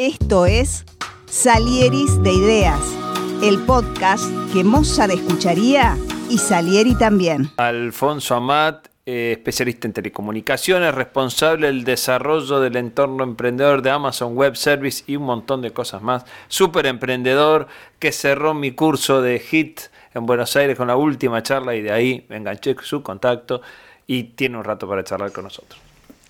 Esto es Salieris de Ideas, el podcast que Mozart escucharía y Salieri también. Alfonso Amat, eh, especialista en telecomunicaciones, responsable del desarrollo del entorno emprendedor de Amazon Web Service y un montón de cosas más. Súper emprendedor que cerró mi curso de HIT en Buenos Aires con la última charla y de ahí me enganché su contacto y tiene un rato para charlar con nosotros.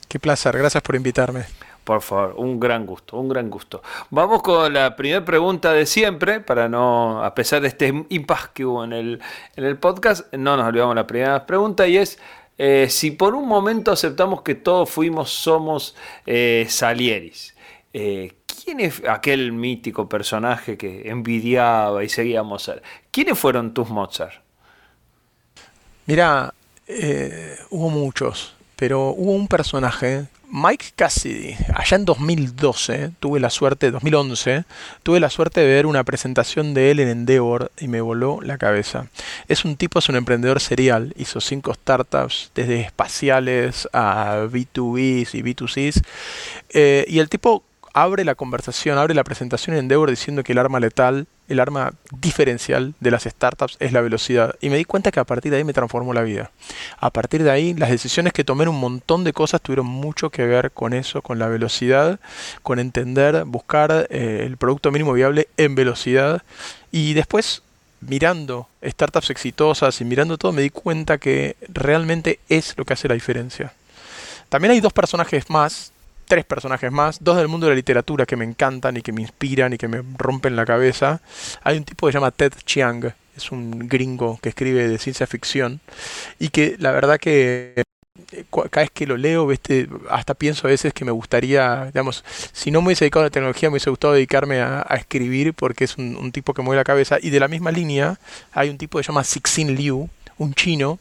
Qué placer, gracias por invitarme. Por favor, un gran gusto, un gran gusto. Vamos con la primera pregunta de siempre, para no, a pesar de este impasse que hubo en el, en el podcast, no nos olvidamos la primera pregunta y es, eh, si por un momento aceptamos que todos fuimos, somos eh, Salieris, eh, ¿quién es aquel mítico personaje que envidiaba y seguía a Mozart? ¿Quiénes fueron tus Mozart? Mira, hubo muchos, pero hubo un personaje Mike Cassidy, allá en 2012, tuve la suerte, 2011, tuve la suerte de ver una presentación de él en Endeavor y me voló la cabeza. Es un tipo, es un emprendedor serial, hizo cinco startups, desde espaciales a B2Bs y B2Cs, eh, y el tipo abre la conversación, abre la presentación en Endeavor diciendo que el arma letal, el arma diferencial de las startups es la velocidad. Y me di cuenta que a partir de ahí me transformó la vida. A partir de ahí, las decisiones que tomé en un montón de cosas tuvieron mucho que ver con eso, con la velocidad, con entender, buscar eh, el producto mínimo viable en velocidad. Y después mirando startups exitosas y mirando todo, me di cuenta que realmente es lo que hace la diferencia. También hay dos personajes más tres personajes más, dos del mundo de la literatura que me encantan y que me inspiran y que me rompen la cabeza. Hay un tipo que se llama Ted Chiang, es un gringo que escribe de ciencia ficción y que la verdad que eh, cada vez que lo leo, hasta pienso a veces que me gustaría, digamos, si no me hubiese dedicado a la tecnología, me hubiese gustado dedicarme a, escribir porque es un, un, tipo que mueve la cabeza. Y de la misma línea hay un tipo que se llama Sixin Liu, un chino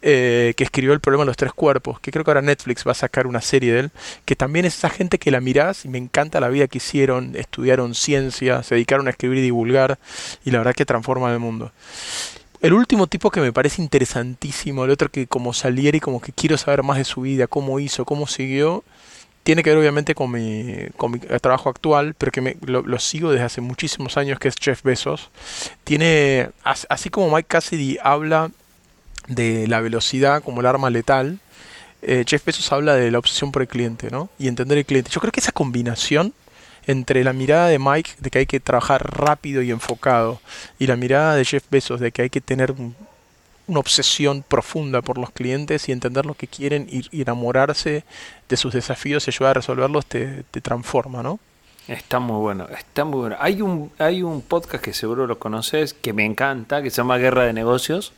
eh, que escribió El problema de los tres cuerpos, que creo que ahora Netflix va a sacar una serie de él, que también es esa gente que la mirás y me encanta la vida que hicieron, estudiaron ciencia, se dedicaron a escribir y divulgar, y la verdad que transforma el mundo. El último tipo que me parece interesantísimo, el otro que como Salieri, como que quiero saber más de su vida, cómo hizo, cómo siguió, tiene que ver obviamente con mi, con mi trabajo actual, pero que me, lo, sigo desde hace muchísimos años, que es Jeff Bezos. Tiene, así como Mike Cassidy habla de la velocidad como el arma letal, eh, Jeff Bezos habla de la obsesión por el cliente, ¿no? Y entender el cliente. Yo creo que esa combinación entre la mirada de Mike de que hay que trabajar rápido y enfocado y la mirada de Jeff Bezos de que hay que tener una obsesión profunda por los clientes y entender lo que quieren y, enamorarse de sus desafíos y ayudar a resolverlos te, te transforma, ¿no? Está muy bueno, está muy bueno. Hay un, hay un podcast que seguro lo conoces, que me encanta, que se llama Guerra de Negocios,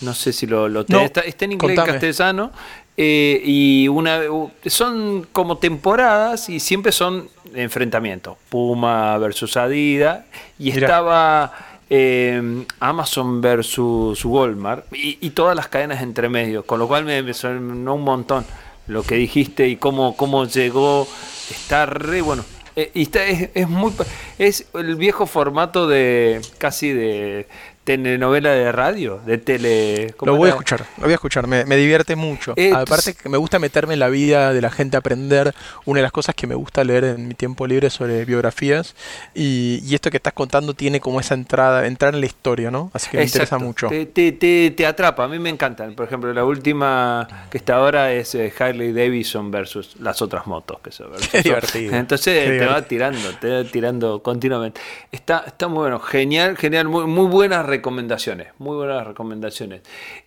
no sé si lo, lo está, en inglés y castellano. Eh, y una son como temporadas y siempre son enfrentamientos. Puma versus Adidas. Y estaba eh, Amazon versus Walmart. Y, todas las cadenas entre medio. Con lo cual me, me sonó un montón lo que dijiste y cómo, cómo llegó. Está re bueno. Eh, y está, es, es, muy es el viejo formato de casi de telenovela de radio, de tele... Lo voy a escuchar, lo voy a escuchar, me, divierte mucho. Eh, Aparte que me gusta meterme en la vida de la gente, aprender. Una de las cosas que me gusta leer en mi tiempo libre sobre biografías. Y, esto que estás contando tiene como esa entrada, entrar en la historia, ¿no? Así que me interesa mucho. Te, te, te, atrapa, a mí me encantan. Por ejemplo, la última que está ahora es eh, Harley Davidson versus las otras motos. Que son, divertido. Entonces te va tirando, te va tirando continuamente. Está, está muy bueno, genial, genial, muy, muy buenas recomendaciones, muy buenas recomendaciones.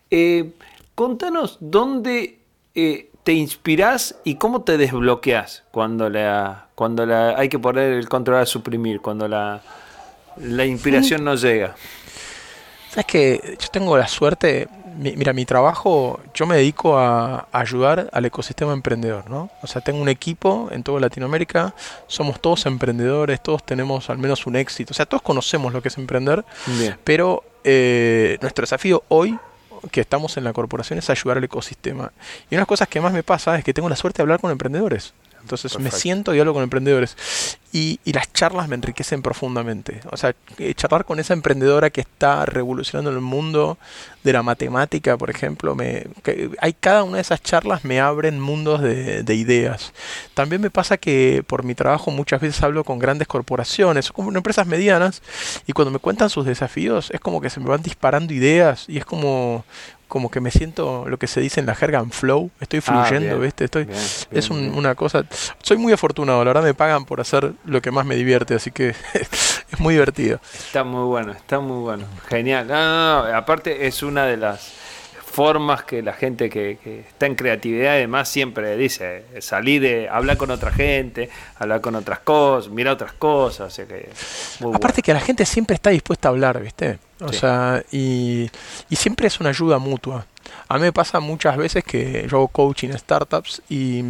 Eh, contanos dónde eh, te inspirás y cómo te desbloqueas cuando la, cuando la, hay que poner el control a suprimir, cuando la, la inspiración no llega. Sabes que yo tengo la suerte, mira, mi trabajo, yo me dedico a, ayudar al ecosistema emprendedor, ¿no? O sea, tengo un equipo en toda Latinoamérica, somos todos emprendedores, todos tenemos al menos un éxito, o sea, todos conocemos lo que es emprender, pero eh, nuestro desafío hoy que estamos en la corporación es ayudar al ecosistema. Y una de las cosas que más me pasa es que tengo la suerte de hablar con emprendedores. Entonces me siento y hablo con emprendedores. Y, las charlas me enriquecen profundamente. O sea, eh, charlar con esa emprendedora que está revolucionando el mundo de la matemática, por ejemplo, me, hay cada una de esas charlas me abren mundos de, ideas. También me pasa que por mi trabajo muchas veces hablo con grandes corporaciones, como empresas medianas, y cuando me cuentan sus desafíos es como que se me van disparando ideas y es como como que me siento lo que se dice en la jerga en flow, estoy ah, fluyendo, ¿viste? Estoy, es una cosa, soy muy afortunado, la verdad me pagan por hacer lo que más me divierte, así que es muy divertido. Está muy bueno, está muy bueno, genial. aparte es una de las formas que la gente que, está en creatividad además siempre dice, salir de hablar con otra gente, hablar con otras cosas, mirar otras cosas. Aparte que la gente siempre está dispuesta a hablar, ¿viste? O sea, y, y, siempre es una ayuda mutua. A mí me pasa muchas veces que yo hago coaching en startups y,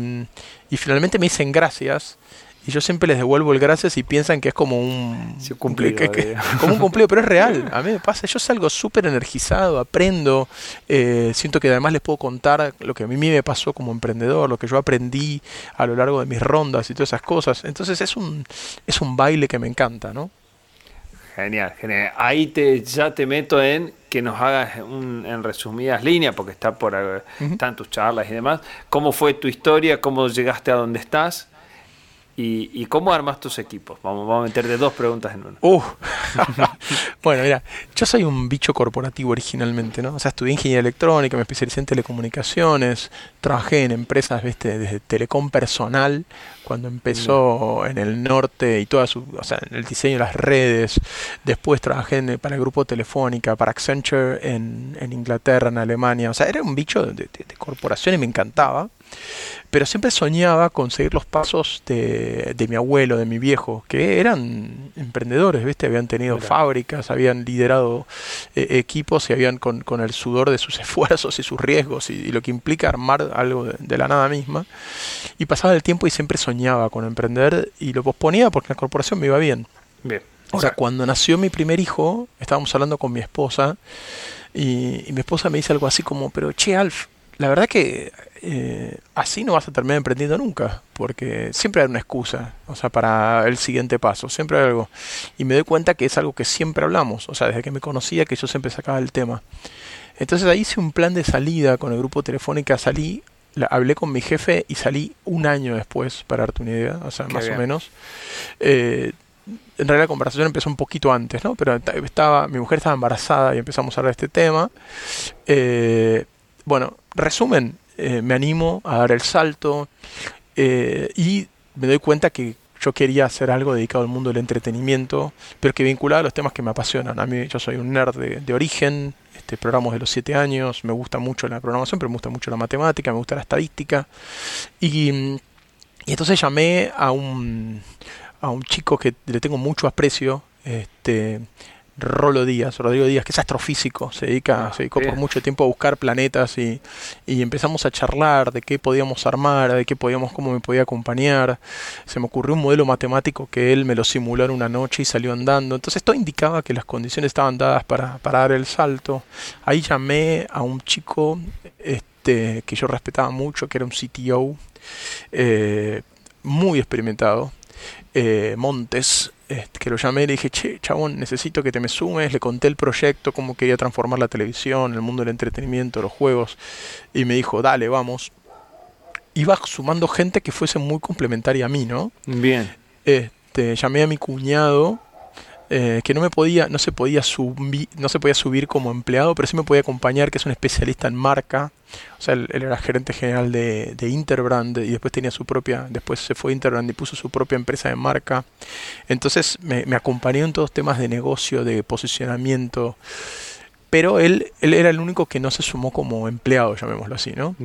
y finalmente me dicen gracias y yo siempre les devuelvo el gracias y piensan que es como un cumplido, como un cumplido, pero es real. A mí me pasa, yo salgo súper energizado, aprendo, eh, siento que además les puedo contar lo que a mí me pasó como emprendedor, lo que yo aprendí a lo largo de mis rondas y todas esas cosas. Entonces es un, es un baile que me encanta, ¿no? Genial, genial. Ahí te, ya te meto en que nos hagas en resumidas líneas, porque está por están tus charlas y demás. ¿Cómo fue tu historia? ¿Cómo llegaste a donde estás? ¿Y, cómo armas tus equipos? Vamos, vamos a meter de dos preguntas en una. Uh. bueno, mira, yo soy un bicho corporativo originalmente, ¿no? O sea, estudié ingeniería electrónica, me especialicé en telecomunicaciones, trabajé en empresas, ¿viste? Desde telecom personal, cuando empezó en el norte y toda su, o sea, en el diseño de las redes. Después trabajé para el grupo Telefónica, para Accenture en, Inglaterra, en Alemania. O sea, era un bicho de corporación y me encantaba pero siempre soñaba con seguir los pasos de, mi abuelo, de mi viejo, que eran emprendedores, ¿viste? Habían tenido fábricas, habían liderado eh, equipos y habían con, el sudor de sus esfuerzos y sus riesgos y, lo que implica armar algo de, la nada misma. Y pasaba el tiempo y siempre soñaba con emprender y lo posponía porque la corporación me iba bien. Bien. Ahora, cuando nació mi primer hijo, estábamos hablando con mi esposa y, y mi esposa me dice algo así como, pero che, Alf, la verdad que eh, así no vas a terminar emprendiendo nunca, porque siempre hay una excusa, o sea, para el siguiente paso, siempre hay algo. Y me doy cuenta que es algo que siempre hablamos, o sea, desde que me conocía que yo siempre sacaba el tema. Entonces ahí hice un plan de salida con el grupo Telefónica, salí, hablé con mi jefe y salí un año después, para darte una idea, o sea, más o menos. Eh, en realidad la conversación empezó un poquito antes, ¿no? Pero estaba, mi mujer estaba embarazada y empezamos a hablar de este tema. Eh, bueno, resumen, eh, me animo a dar el salto eh, y me doy cuenta que yo quería hacer algo dedicado al mundo del entretenimiento, pero que vinculado a los temas que me apasionan. A mí yo soy un nerd de, origen, este, programos de los siete años, me gusta mucho la programación, pero me gusta mucho la matemática, me gusta la estadística. Y, y entonces llamé a un, a un chico que le tengo mucho aprecio, este, Rolo Díaz, Rodrigo Díaz, que es astrofísico, se dedica, ah, se dedicó por mucho tiempo a buscar planetas y, empezamos a charlar de qué podíamos armar, de qué podíamos, cómo me podía acompañar. Se me ocurrió un modelo matemático que él me lo simuló en una noche y salió andando. Entonces esto indicaba que las condiciones estaban dadas para, dar el salto. Ahí llamé a un chico este, que yo respetaba mucho, que era un CTO, eh, muy experimentado, eh, Montes, que lo llamé y le dije, che, chabón, necesito que te me sumes. Le conté el proyecto, cómo quería transformar la televisión, el mundo del entretenimiento, los juegos. Y me dijo, dale, vamos. Iba sumando gente que fuese muy complementaria a mí, ¿no? Bien. Este, llamé a mi cuñado, eh, que no me podía, no se podía subir, no se podía subir como empleado, pero sí me podía acompañar, que es un especialista en marca o sea, él, era gerente general de, Interbrand y después tenía su propia, después se fue a Interbrand y puso su propia empresa de marca. Entonces me, acompañó en todos temas de negocio, de posicionamiento. Pero él, él era el único que no se sumó como empleado, llamémoslo así, ¿no?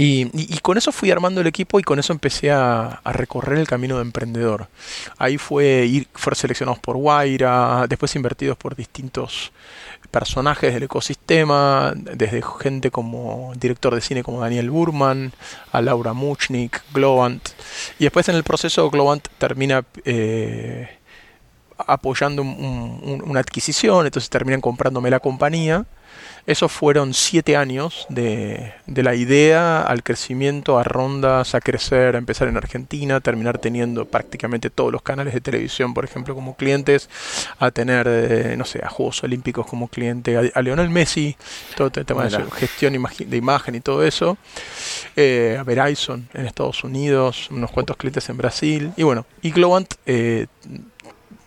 Y, con eso fui armando el equipo y con eso empecé a, recorrer el camino de emprendedor. Ahí fue ir, fueron seleccionados por Guaira, después invertidos por distintos personajes del ecosistema, desde gente como director de cine como Daniel Burman, a Laura Muchnik, Globant. Y después en el proceso Globant termina eh, apoyando una adquisición, entonces terminan comprándome la compañía esos fueron siete años de, la idea al crecimiento, a rondas, a crecer, a empezar en Argentina, terminar teniendo prácticamente todos los canales de televisión, por ejemplo, como clientes, a tener, eh, no sé, a Juegos Olímpicos como cliente, a, Lionel Messi, todo el tema de gestión de imagen y todo eso, eh, a Verizon en Estados Unidos, unos cuantos clientes en Brasil, y bueno, y Globant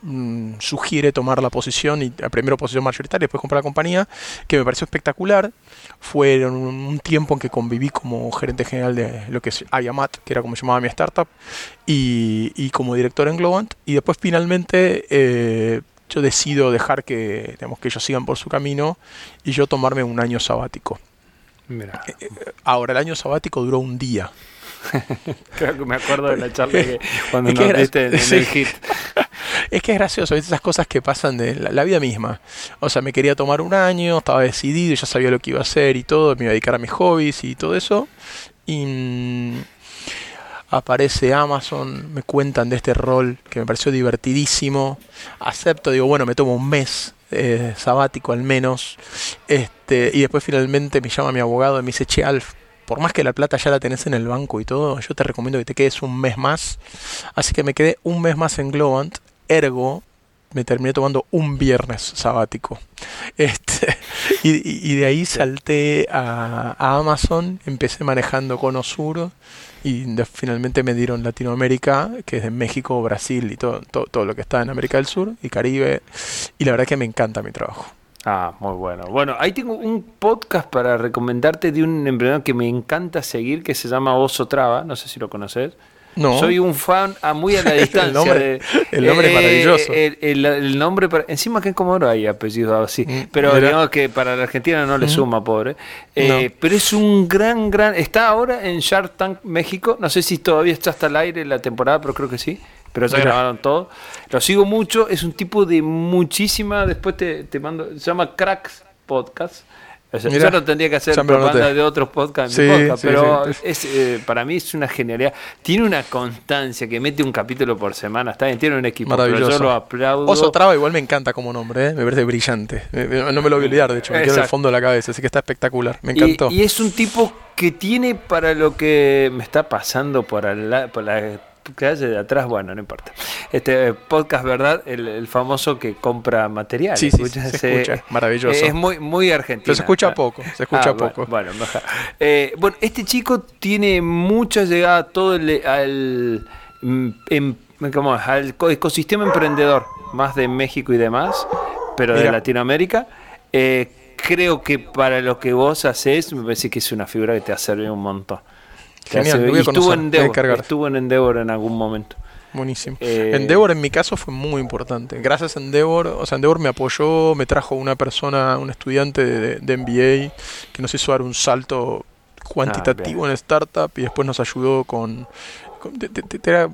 Mm, sugiere tomar la posición, y la primera posición mayoritaria, después comprar la compañía, que me pareció espectacular. Fue un, tiempo en que conviví como gerente general de lo que es Ayamat, que era como llamaba mi startup, y, como director en Globant. Y después finalmente eh, yo decido dejar que, digamos, que ellos sigan por su camino y yo tomarme un año sabático. Eh, eh, ahora, el año sabático duró un día. Creo que me acuerdo de la charla que cuando nos viste en, el hit. Es que es gracioso, esas cosas que pasan de la, vida misma. O sea, me quería tomar un año, estaba decidido, ya sabía lo que iba a hacer y todo, me iba a dedicar a mis hobbies y todo eso. Y mm, aparece Amazon, me cuentan de este rol que me pareció divertidísimo. Acepto, digo, bueno, me tomo un mes eh, sabático al menos. Este, y después finalmente me llama mi abogado y me dice, che, Alf, por más que la plata ya la tenés en el banco y todo, yo te recomiendo que te quedes un mes más. Así que me quedé un mes más en Globant, ergo me terminé tomando un viernes sabático. Este, y, de ahí salté a, Amazon, empecé manejando con Osuro y finalmente me dieron Latinoamérica, que es de México, Brasil y todo, todo lo que está en América del Sur y Caribe. Y la verdad que me encanta mi trabajo. Ah, muy bueno. Bueno, ahí tengo un podcast para recomendarte de un emprendedor que me encanta seguir, que se llama Oso Traba, no sé si lo conoces. No. Soy un fan a muy a la distancia. el nombre, el nombre es maravilloso. El, nombre, para, encima que en Comodoro hay apellido así, mm, pero digamos que para la Argentina no le suma, pobre. Eh, pero es un gran, gran. Está ahora en Shark Tank México. No sé si todavía está hasta el aire la temporada, pero creo que sí pero ya grabaron todo. Lo sigo mucho, es un tipo de muchísima, después te, te mando, se llama Cracks Podcast. yo no tendría que hacer propaganda de otros podcasts, pero es, eh, para mí es una genialidad. Tiene una constancia que mete un capítulo por semana, está bien, tiene un equipo, pero yo lo aplaudo. Oso Traba igual me encanta como nombre, ¿eh? me parece brillante. No me lo voy a olvidar, de hecho, me quedo en el fondo de la cabeza, así que está espectacular, me encantó. Y, es un tipo que tiene para lo que me está pasando por, por la que hace de atrás, bueno, no importa. Este podcast, ¿verdad? El, famoso que compra material. Sí, sí, se, escucha, maravilloso. Es muy, muy argentino. se escucha poco, se escucha ah, poco. Bueno, eh, bueno, este chico tiene mucha llegada todo el, al, mm, em, ¿cómo al ecosistema emprendedor, más de México y demás, pero de Latinoamérica. Eh, creo que para lo que vos haces, me parece que es una figura que te ha servido un montón. Genial, estuvo, en Endeavor, estuvo en Endeavor en algún momento. Buenísimo. Eh, Endeavor en mi caso fue muy importante. Gracias a Endeavor, o sea, Endeavor me apoyó, me trajo una persona, un estudiante de, MBA que nos hizo dar un salto cuantitativo ah, en startup y después nos ayudó con,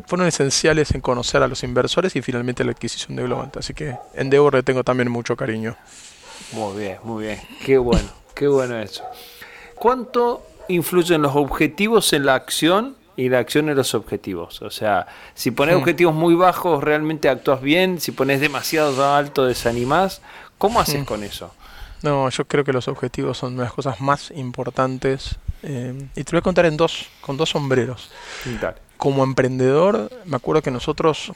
fueron esenciales en conocer a los inversores y finalmente la adquisición de Globant. Así que Endeavor le tengo también mucho cariño. Muy bien, muy bien. Qué bueno, qué bueno eso. ¿Cuánto influyen los objetivos en la acción y la acción en los objetivos. O sea, si pones hmm. objetivos muy bajos, realmente actúas bien. Si pones demasiado alto, desanimás. ¿Cómo haces hmm. con eso? No, yo creo que los objetivos son las cosas más importantes. Eh, y te voy a contar en dos, con dos sombreros. Como emprendedor, me acuerdo que nosotros,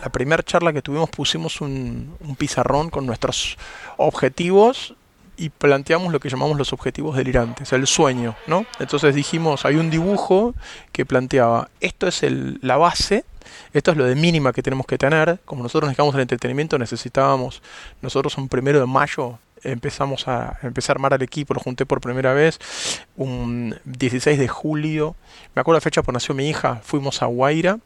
la primera charla que tuvimos, pusimos un, un pizarrón con nuestros objetivos y planteamos lo que llamamos los objetivos delirantes, el sueño, ¿no? Entonces dijimos, hay un dibujo que planteaba, esto es el, la base, esto es lo de mínima que tenemos que tener, como nosotros necesitamos el entretenimiento, necesitábamos, nosotros un primero de mayo empezamos a empezar a armar al equipo, lo junté por primera vez, un 16 de julio, me acuerdo la fecha porque nació mi hija, fuimos a Guaira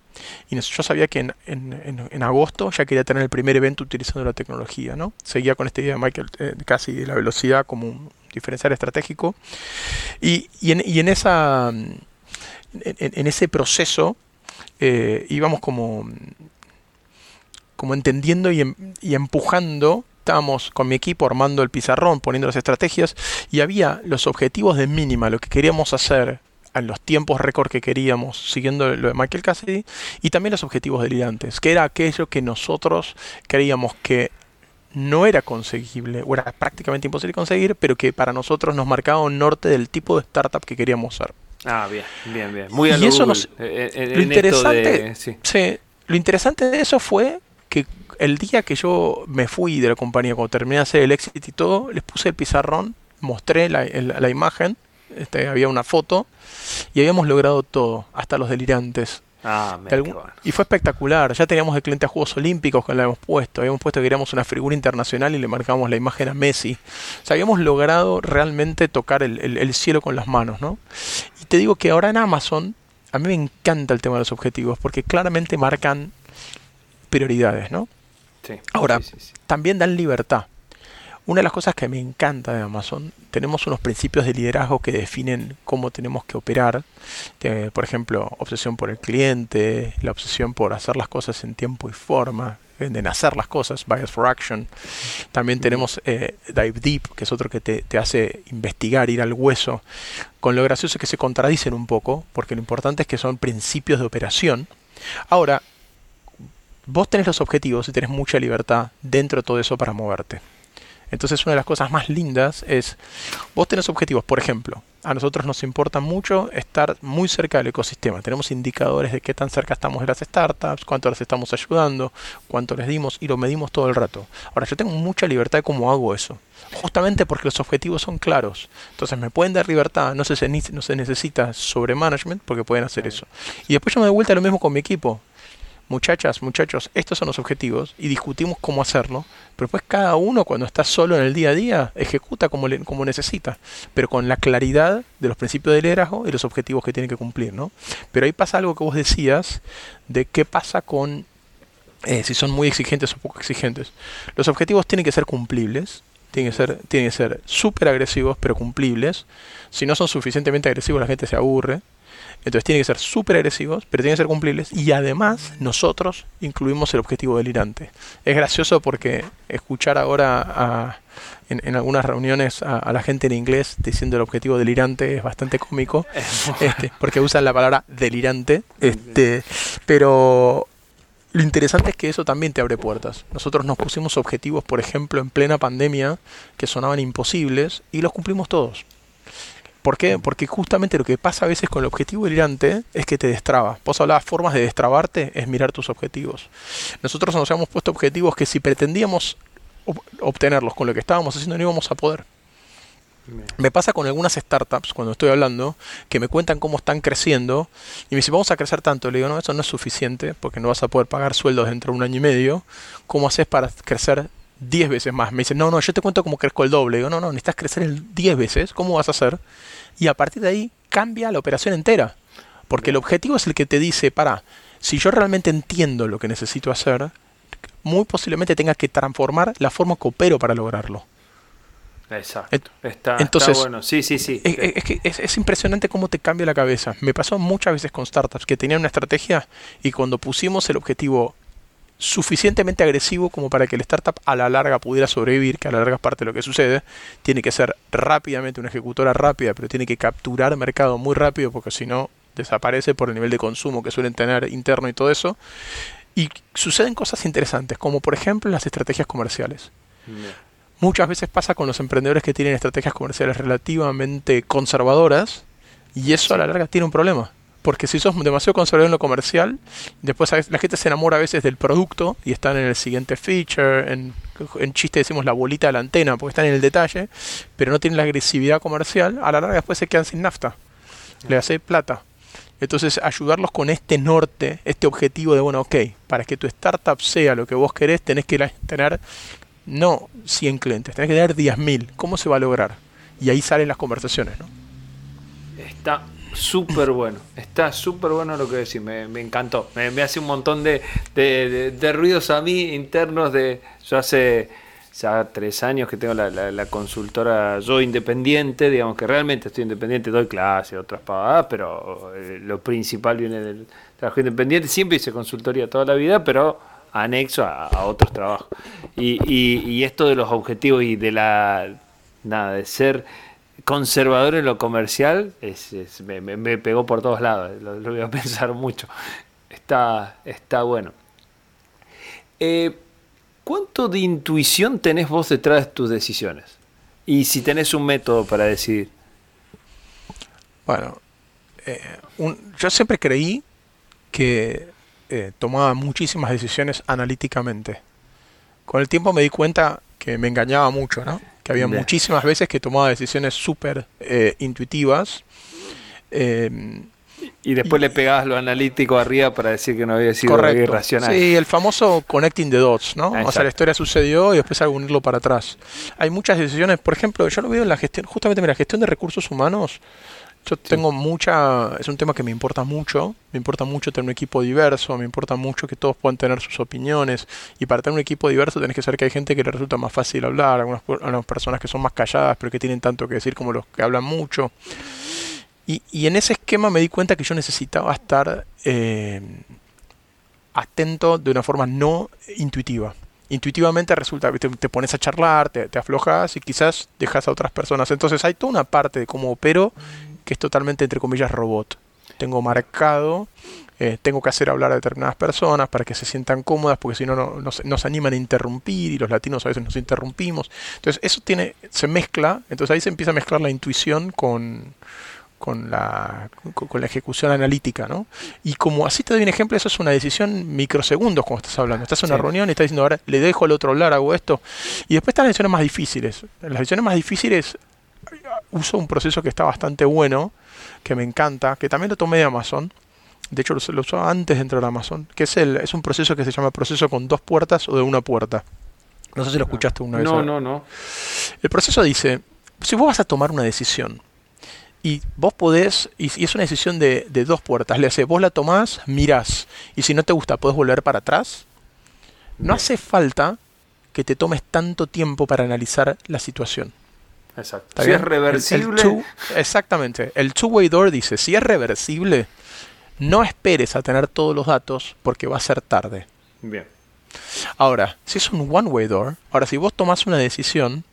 y yo sabía que en, en, en, agosto ya quería tener el primer evento utilizando la tecnología, ¿no? Seguía con esta idea de Michael, eh, casi de la velocidad como un diferencial estratégico y, y, en, y en, esa, en, ese proceso eh, íbamos como como entendiendo y, em, y empujando estábamos con mi equipo armando el pizarrón, poniendo las estrategias y había los objetivos de mínima, lo que queríamos hacer en los tiempos récord que queríamos, siguiendo lo de Michael Cassidy, y también los objetivos delirantes, que era aquello que nosotros creíamos que no era conseguible, o era prácticamente imposible conseguir, pero que para nosotros nos marcaba un norte del tipo de startup que queríamos ser. Ah, bien, bien, bien. Muy y eso nos, eh, eh, lo interesante, sí. lo interesante de eso fue el día que yo me fui de la compañía, cuando terminé de hacer el exit y todo, les puse el pizarrón, mostré la, la imagen, este, había una foto, y habíamos logrado todo, hasta los delirantes. Ah, Y fue espectacular. Ya teníamos el cliente a Juegos Olímpicos que le habíamos puesto. Habíamos puesto que queríamos una figura internacional y le marcamos la imagen a Messi. O sea, habíamos logrado realmente tocar el, cielo con las manos, ¿no? Y te digo que ahora en Amazon, a mí me encanta el tema de los objetivos porque claramente marcan prioridades, ¿no? Sí, ahora, también dan libertad. Una de las cosas que me encanta de Amazon, tenemos unos principios de liderazgo que definen cómo tenemos que operar. por ejemplo, obsesión por el cliente, la obsesión por hacer las cosas en tiempo y forma, en hacer las cosas, bias for action. También tenemos eh, Dive Deep, que es otro que te, te, hace investigar, ir al hueso. Con lo gracioso que se contradicen un poco, porque lo importante es que son principios de operación. Ahora, vos tenés los objetivos y tenés mucha libertad dentro de todo eso para moverte. Entonces una de las cosas más lindas es, vos tenés objetivos, por ejemplo, a nosotros nos importa mucho estar muy cerca del ecosistema. Tenemos indicadores de qué tan cerca estamos de las startups, cuánto las estamos ayudando, cuánto les dimos y lo medimos todo el rato. Ahora, yo tengo mucha libertad de cómo hago eso. Justamente porque los objetivos son claros. Entonces me pueden dar libertad, no se, no se necesita sobre management porque pueden hacer eso. Y después yo me doy vuelta lo mismo con mi equipo muchachas, muchachos, estos son los objetivos y discutimos cómo hacerlo, pero pues cada uno cuando está solo en el día a día ejecuta como, como necesita, pero con la claridad de los principios de liderazgo y los objetivos que tiene que cumplir, ¿no? Pero ahí pasa algo que vos decías de qué pasa con eh, si son muy exigentes o poco exigentes. Los objetivos tienen que ser cumplibles, tienen que ser, tienen que ser súper agresivos pero cumplibles. Si no son suficientemente agresivos la gente se aburre. Entonces tienen que ser súper agresivos, pero tienen que ser cumplibles. Y además nosotros incluimos el objetivo delirante. Es gracioso porque escuchar ahora en, algunas reuniones a, la gente en inglés diciendo el objetivo delirante es bastante cómico, este, porque usan la palabra delirante. Este, pero lo interesante es que eso también te abre puertas. Nosotros nos pusimos objetivos, por ejemplo, en plena pandemia, que sonaban imposibles, y los cumplimos todos. ¿Por qué? Porque justamente lo que pasa a veces con el objetivo delirante es que te destraba. Vos hablabas formas de destrabarte, es mirar tus objetivos. Nosotros nos habíamos puesto objetivos que si pretendíamos obtenerlos con lo que estábamos haciendo no íbamos a poder. Me pasa con algunas startups cuando estoy hablando que me cuentan cómo están creciendo y me dicen vamos a crecer tanto. Le digo, no, eso no es suficiente porque no vas a poder pagar sueldos dentro de un año y medio. ¿Cómo haces para crecer 10 veces más? Me dicen, no, no, yo te cuento cómo crezco el doble. Le digo, no, no, necesitas crecer el 10 veces. ¿Cómo vas a hacer? y a partir de ahí cambia la operación entera. Porque el objetivo es el que te dice, para, si yo realmente entiendo lo que necesito hacer, muy posiblemente tenga que transformar la forma que opero para lograrlo. Exacto. Está, Entonces, bueno. Sí, sí, sí. Es, que es, impresionante cómo te cambia la cabeza. Me pasó muchas veces con startups que tenían una estrategia y cuando pusimos el objetivo suficientemente agresivo como para que el startup a la larga pudiera sobrevivir, que a la larga es parte de lo que sucede, tiene que ser rápidamente una ejecutora rápida, pero tiene que capturar mercado muy rápido porque si no desaparece por el nivel de consumo que suelen tener interno y todo eso. Y suceden cosas interesantes, como por ejemplo las estrategias comerciales. Muchas veces pasa con los emprendedores que tienen estrategias comerciales relativamente conservadoras y eso a la larga tiene un problema porque si sos demasiado conservador en lo comercial, después la gente se enamora a veces del producto y están en el siguiente feature, en, chiste decimos la bolita de la antena, porque están en el detalle, pero no tienen la agresividad comercial, a la larga después se quedan sin nafta, le hace plata. Entonces ayudarlos con este norte, este objetivo de, bueno, ok, para que tu startup sea lo que vos querés, tenés que tener no 100 clientes, tenés que tener 10.000. ¿Cómo se va a lograr? Y ahí salen las conversaciones, ¿no? Está súper bueno. Está súper bueno lo que decís, me, encantó. Me, hace un montón de, de, ruidos a mí internos de... Yo hace ya tres años que tengo la, consultora yo independiente, digamos que realmente estoy independiente, doy clase, otras pavadas, pero eh, lo principal viene del trabajo independiente. Siempre hice consultoría toda la vida, pero anexo a, otros trabajos. Y, y, y esto de los objetivos y de la... Nada, de ser conservador en lo comercial, me, pegó por todos lados, lo, voy a pensar mucho. Está, está bueno. Eh, ¿Cuánto de intuición tenés vos detrás de tus decisiones? Y si tenés un método para decidir. Bueno, eh, yo siempre creí que eh, tomaba muchísimas decisiones analíticamente. Con el tiempo me di cuenta que me engañaba mucho, ¿no? Que había muchísimas veces que tomaba decisiones súper eh, intuitivas. y después le pegabas lo analítico arriba para decir que no había sido irracional. Sí, el famoso connecting the dots, ¿no? O sea, la historia sucedió y después que unirlo para atrás. Hay muchas decisiones, por ejemplo, yo lo veo en la gestión, justamente en la gestión de recursos humanos, yo tengo mucha, es un tema que me importa mucho, me importa mucho tener un equipo diverso, me importa mucho que todos puedan tener sus opiniones y para tener un equipo diverso tenés que saber que hay gente que le resulta más fácil hablar, algunas, algunas personas que son más calladas pero que tienen tanto que decir como los que hablan mucho. Y, y en ese esquema me di cuenta que yo necesitaba estar eh, atento de una forma no intuitiva intuitivamente resulta que te, pones a charlar, te, te, aflojas y quizás dejas a otras personas. Entonces hay toda una parte de cómo opero que es totalmente, entre comillas, robot. Tengo marcado, eh, tengo que hacer hablar a determinadas personas para que se sientan cómodas, porque si no, no, se, animan a interrumpir y los latinos a veces nos interrumpimos. Entonces, eso tiene, se mezcla, entonces ahí se empieza a mezclar la intuición con, con la, con, la ejecución analítica, ¿no? Y como así te doy un ejemplo, eso es una decisión microsegundos, como estás hablando. Estás en una reunión y estás diciendo, ahora le dejo al otro hablar, hago esto. Y después están las decisiones más difíciles. Las decisiones más difíciles uso un proceso que está bastante bueno, que me encanta, que también lo tomé de Amazon. De hecho, lo, lo antes de entrar a Amazon, que es, el, es un proceso que se llama proceso con dos puertas o de una puerta. No sé si lo escuchaste una vez. No, no, no. El proceso dice, si vos vas a tomar una decisión y vos podés, y, es una decisión de, de, dos puertas, le hace, vos la tomás, mirás, y si no te gusta, podés volver para atrás. No hace falta que te tomes tanto tiempo para analizar la situación. Exacto. Si es reversible. exactamente. El two-way door dice: si es reversible, no esperes a tener todos los datos porque va a ser tarde. Bien. Ahora, si es un one-way door, ahora si vos tomás una decisión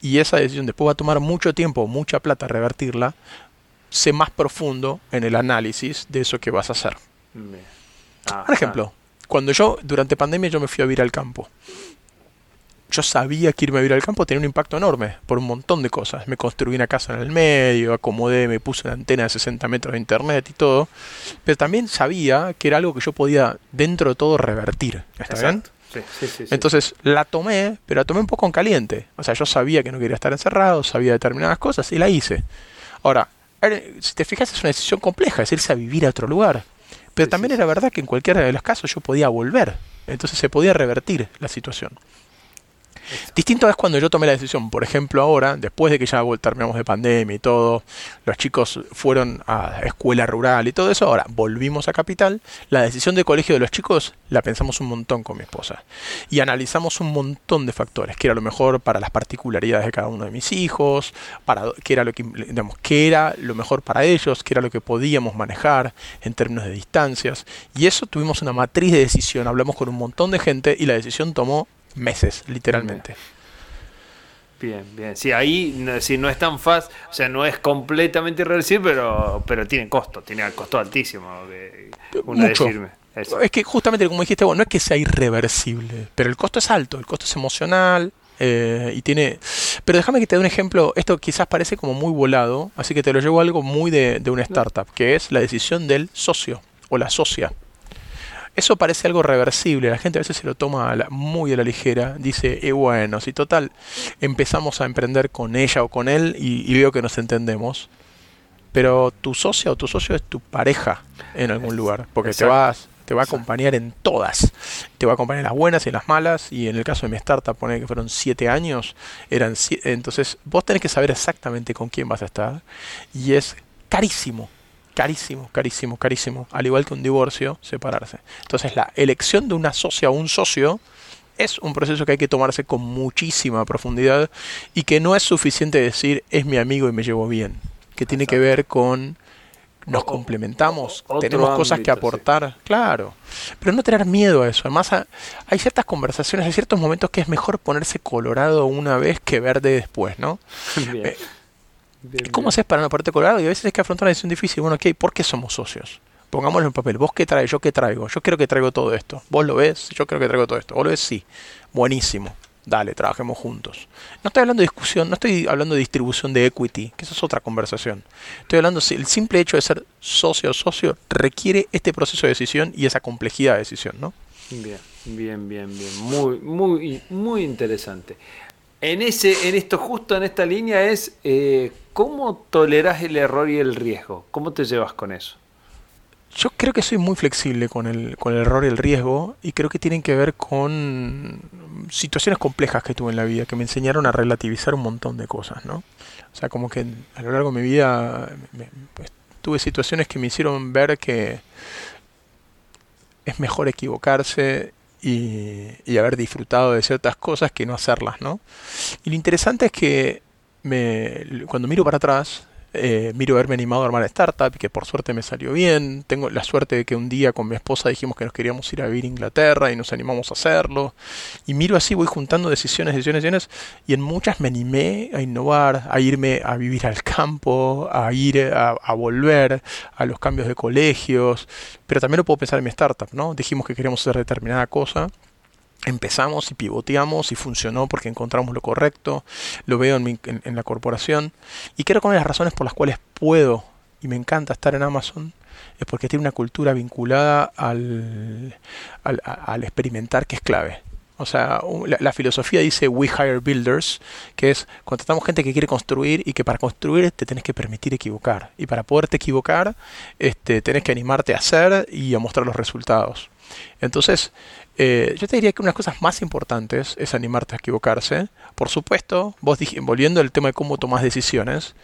y esa decisión después va a tomar mucho tiempo, mucha plata revertirla, sé más profundo en el análisis de eso que vas a hacer. Por ejemplo, cuando yo, durante pandemia, yo me fui a vivir al campo yo sabía que irme a vivir al campo tenía un impacto enorme por un montón de cosas. Me construí una casa en el medio, acomodé, me puse una antena de 60 metros de internet y todo. Pero también sabía que era algo que yo podía, dentro de todo, revertir. ¿Está bien? Sí, sí, sí, Entonces la tomé, pero la tomé un poco en caliente. O sea, yo sabía que no quería estar encerrado, sabía determinadas cosas y la hice. Ahora, si te fijas, es una decisión compleja, es irse a vivir a otro lugar. Pero también era verdad que en cualquiera de los casos yo podía volver. Entonces se podía revertir la situación. Distinto es cuando yo tomé la decisión, por ejemplo, ahora, después de que ya terminamos de pandemia y todo, los chicos fueron a escuela rural y todo eso, ahora volvimos a Capital, la decisión de colegio de los chicos la pensamos un montón con mi esposa y analizamos un montón de factores, qué era lo mejor para las particularidades de cada uno de mis hijos, para qué era lo que digamos, qué era lo mejor para ellos, qué era lo que podíamos manejar en términos de distancias. Y eso tuvimos una matriz de decisión, hablamos con un montón de gente y la decisión tomó meses, literalmente. Bien, bien. Sí, ahí no, si no es tan fácil, o sea, no es completamente irreversible, pero, pero tiene costo, tiene costo altísimo. Mucho. Es que justamente, como dijiste vos, no es que sea irreversible, pero el costo es alto, el costo es emocional, eh, y tiene. Pero déjame que te dé un ejemplo. Esto quizás parece como muy volado, así que te lo llevo a algo muy de, de una startup, que es la decisión del socio o la socia. Eso parece algo reversible, la gente a veces se lo toma muy a la ligera, dice, eh, bueno, si total empezamos a emprender con ella o con él y, veo que nos entendemos, pero tu socia o tu socio es tu pareja en algún lugar, porque te vas te va a acompañar en todas. Te va a acompañar en las buenas y en las malas. Y en el caso de mi startup, pone que fueron siete años. Eran entonces, vos tenés que saber exactamente con quién vas a estar. Y es carísimo carísimo, carísimo, carísimo, al igual que un divorcio, separarse. Entonces la elección de una socia o un socio es un proceso que hay que tomarse con muchísima profundidad y que no es suficiente decir es mi amigo y me llevo bien, que tiene que ver con nos complementamos, tenemos cosas que aportar, claro, pero no tener miedo a eso. Además, hay ciertas conversaciones, hay ciertos momentos que es mejor ponerse colorado una vez que verde después, ¿no? Bien. Eh, ¿Cómo haces para no poderte colgar? Y a veces hay que afrontar una decisión difícil. Bueno, ok, ¿por qué somos socios? Pongámoslo en papel. ¿Vos qué traes? ¿Yo qué traigo? Yo creo que traigo todo esto. ¿Vos lo ves? Yo creo que traigo todo esto. ¿Vos lo ves? Sí. Buenísimo. Dale, trabajemos juntos. No estoy hablando de discusión, no estoy hablando de distribución de equity, que eso es otra conversación. Estoy hablando, el simple hecho de ser socio o socio requiere este proceso de decisión y esa complejidad de decisión, ¿no? Bien, bien, bien, bien. Muy, muy, muy interesante. En, ese, en esto, justo en esta línea, es eh, cómo toleras el error y el riesgo. ¿Cómo te llevas con eso? Yo creo que soy muy flexible con el, con el error y el riesgo y creo que tienen que ver con situaciones complejas que tuve en la vida que me enseñaron a relativizar un montón de cosas, ¿no? O sea, como que a lo largo de mi vida pues, tuve situaciones que me hicieron ver que es mejor equivocarse y, y, haber disfrutado de ciertas cosas que no hacerlas, ¿no? Y lo interesante es que me, cuando miro para atrás, eh, miro haberme animado a armar la startup que por suerte me salió bien. Tengo la suerte de que un día con mi esposa dijimos que nos queríamos ir a vivir a Inglaterra y nos animamos a hacerlo. Y miro así, voy juntando decisiones, decisiones, decisiones. Y en muchas me animé a innovar, a irme a vivir al campo, a ir a, a volver a los cambios de colegios. Pero también lo puedo pensar en mi startup, ¿no? Dijimos que queríamos hacer determinada cosa empezamos y pivoteamos y funcionó porque encontramos lo correcto, lo veo en, la corporación y creo que una de las razones por las cuales puedo y me encanta estar en Amazon es porque tiene una cultura vinculada al, al, experimentar que es clave. O sea, la, filosofía dice we hire builders, que es contratamos gente que quiere construir y que para construir te tenés que permitir equivocar. Y para poderte equivocar, este, tenés que animarte a hacer y a mostrar los resultados. Entonces, eh, yo te diría que una de las cosas más importantes es animarte a equivocarse. Por supuesto, vos volviendo al tema de cómo tomas decisiones,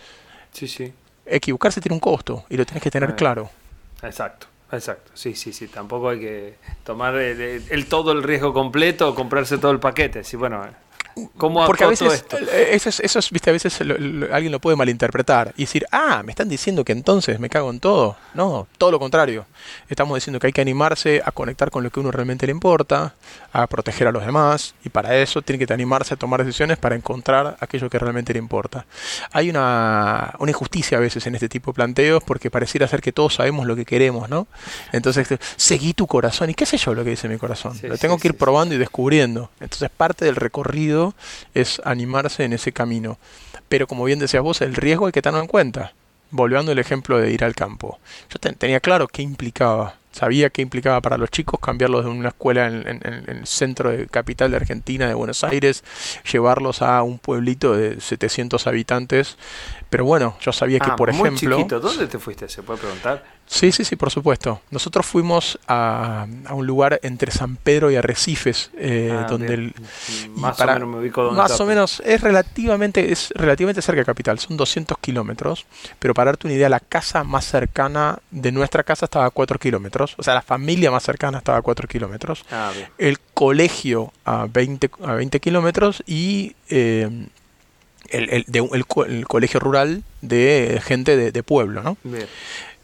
sí, sí. equivocarse tiene un costo y lo tienes que tener ah, claro. Exacto, exacto. Sí, sí, sí. Tampoco hay que tomar el, todo el riesgo completo o comprarse todo el paquete. Sí, bueno, ¿Cómo Porque a veces, esto? Eh, eso, eso viste, a veces alguien lo puede malinterpretar y decir, ah, me están diciendo que entonces me cago en todo. No, todo lo contrario. Estamos diciendo que hay que animarse a conectar con lo que uno realmente le importa, a proteger a los demás, y para eso tiene que animarse a tomar decisiones para encontrar aquello que realmente le importa. Hay una, una injusticia a veces en este tipo de planteos porque pareciera ser que todos sabemos lo que queremos, ¿no? Entonces, seguí tu corazón. ¿Y qué sé yo lo que dice mi corazón? lo tengo que ir probando y descubriendo. Entonces, parte del recorrido es animarse en ese camino. Pero como bien decías vos, el riesgo hay que tenerlo en cuenta. Volviendo el ejemplo de ir al campo. Yo tenía claro qué implicaba. Sabía qué implicaba para los chicos cambiarlos de una escuela en, el centro de capital de Argentina, de Buenos Aires, llevarlos a un pueblito de 700 habitantes. Pero bueno, yo sabía que, ah, por ejemplo... ¿Dónde te fuiste? ¿Se puede preguntar? Sí, sí, sí, por supuesto. Nosotros fuimos a, un lugar entre San Pedro y Arrecifes, eh, ah, donde el, más o menos me ubico donde Más o menos es relativamente es relativamente cerca de capital, son 200 kilómetros, pero para darte una idea, la casa más cercana de nuestra casa estaba a 4 kilómetros, o sea, la familia más cercana estaba a 4 kilómetros, ah, el colegio a 20 a 20 kilómetros y eh, el, de, el, colegio rural de gente de, de pueblo, ¿no? Bien.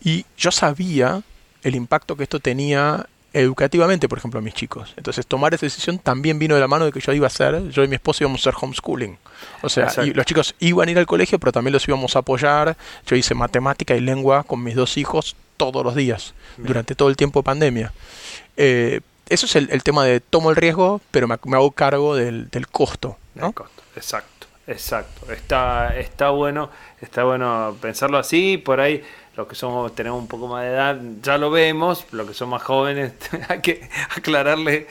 Y yo sabía el impacto que esto tenía educativamente, por ejemplo, a mis chicos. Entonces, tomar esa decisión también vino de la mano de que yo iba a hacer, yo y mi esposo íbamos a hacer homeschooling. O sea, los chicos iban a ir al colegio, pero también los íbamos a apoyar. Yo hice matemática y lengua con mis dos hijos todos los días, durante todo el tiempo de pandemia. Eh, eso es el, tema de tomo el riesgo, pero me, hago cargo del, costo. ¿no? costo, exacto, exacto. Está, está bueno, está bueno pensarlo así, por ahí los que somos tenemos un poco más de edad ya lo vemos, los que son más jóvenes hay que aclararle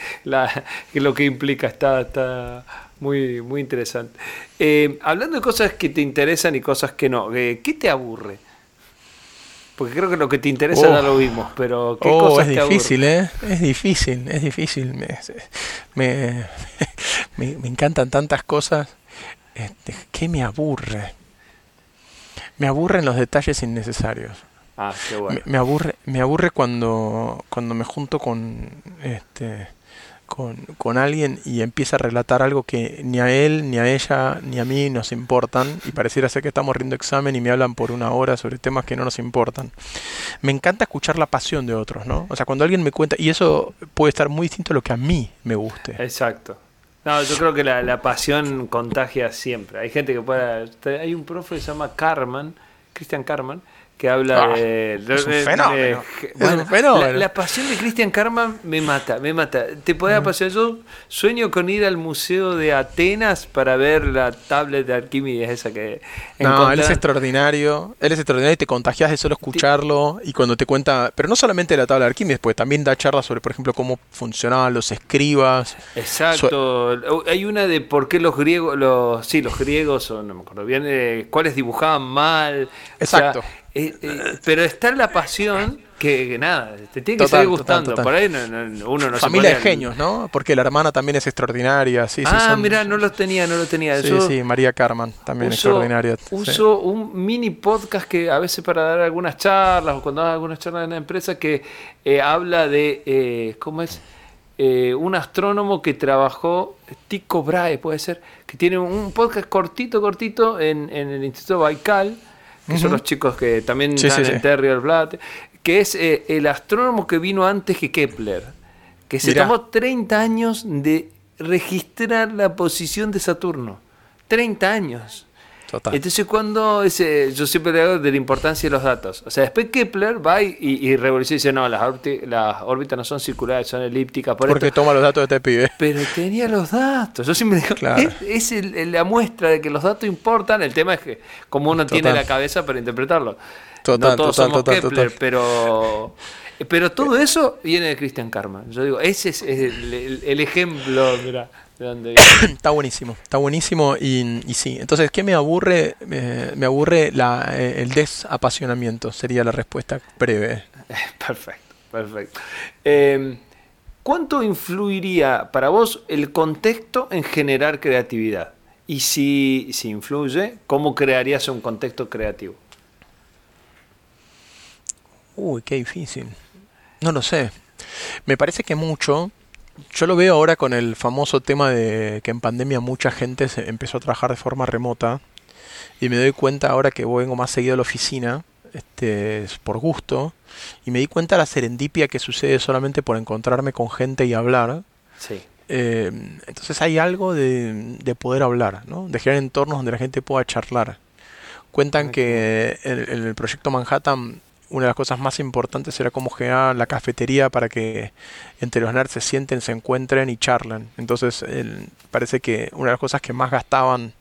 lo que implica, está, está muy, muy interesante. Eh, hablando de cosas que te interesan y cosas que no, eh, ¿qué te aburre? Porque creo que lo que te interesa ya lo oh. vimos, pero ¿qué oh, es difícil, ¿eh? Es difícil, es difícil. Me, me, me encantan tantas cosas. Este, ¿Qué me aburre? Me aburren los detalles innecesarios. Ah, qué bueno. Me, aburre, me aburre cuando, cuando me junto con este con, con, alguien y empieza a relatar algo que ni a él, ni a ella, ni a mí nos importan y pareciera ser que estamos riendo examen y me hablan por una hora sobre temas que no nos importan. Me encanta escuchar la pasión de otros, ¿no? O sea, cuando alguien me cuenta, y eso puede estar muy distinto a lo que a mí me guste. Exacto. No, yo creo que la, pasión contagia siempre. Hay gente que puede. Hay un profe que se llama Carman, Cristian Carman, que habla ah, de, es un fenómeno. La, pasión de Christian Karma me mata, me mata. Te podés apasionar. Yo sueño con ir al museo de Atenas para ver la tablet de Arquímedes esa que. No, él es extraordinario. Él es extraordinario y te contagias de solo escucharlo. Y cuando te cuenta. Pero no solamente la tabla de Arquímedes, pues también da charlas sobre, por ejemplo, cómo funcionaban los escribas. Exacto. Hay una de por qué los griegos. Los, sí, los griegos, no me acuerdo bien, eh, cuáles dibujaban mal. Exacto. Eh, eh, pero está la pasión que, nada, te tiene que seguir gustando. Por ahí uno no Familia de genios, ¿no? Porque la hermana también es extraordinaria. Sí, ah, mira, no lo tenía, no lo tenía. Sí, sí, María Carman, también extraordinaria. Uso un mini podcast que a veces para dar algunas charlas o cuando hago algunas charlas en la empresa que eh, habla de, ¿cómo es? un astrónomo que trabajó, Tico Brahe puede ser, que tiene un podcast cortito, cortito en, en el Instituto Baikal que son los chicos que también están en Terrier Blatt, que es eh, el astrónomo que vino antes que Kepler, que se tomó 30 años de registrar la posición de Saturno. 30 años. Entonces cuando ese, yo siempre le hago de la importancia de los datos. O sea, después Kepler va y, y, revoluciona y dice, no, las, las, órbitas no son circulares, son elípticas. Porque toma los datos de este pibe. Pero tenía los datos. Yo siempre digo, es, la muestra de que los datos importan. El tema es que como uno tiene la cabeza para interpretarlo. Total, no todos somos Kepler, pero... Pero todo eso viene de Christian Karma. Yo digo, ese es el, el ejemplo, mira, está buenísimo, está buenísimo y, sí. Entonces, ¿qué me aburre? me aburre la, eh, el desapasionamiento, sería la respuesta breve. Perfecto, perfecto. Em, ¿Cuánto influiría para vos el contexto en generar creatividad? Y si, si influye, ¿cómo crearías un contexto creativo? Uy, qué difícil. No lo sé. Me parece que mucho, yo lo veo ahora con el famoso tema de que en pandemia mucha gente se empezó a trabajar de forma remota y me doy cuenta ahora que vengo más seguido a la oficina, este, por gusto, y me di cuenta de la serendipia que sucede solamente por encontrarme con gente y hablar. Sí. Eh, entonces hay algo de, de, poder hablar, ¿no? de generar entornos donde la gente pueda charlar. Cuentan que en el proyecto Manhattan una de las cosas más importantes era cómo generar la cafetería para que entre los nerds se sienten, se encuentren y charlen. Entonces, parece que una de las cosas que más gastaban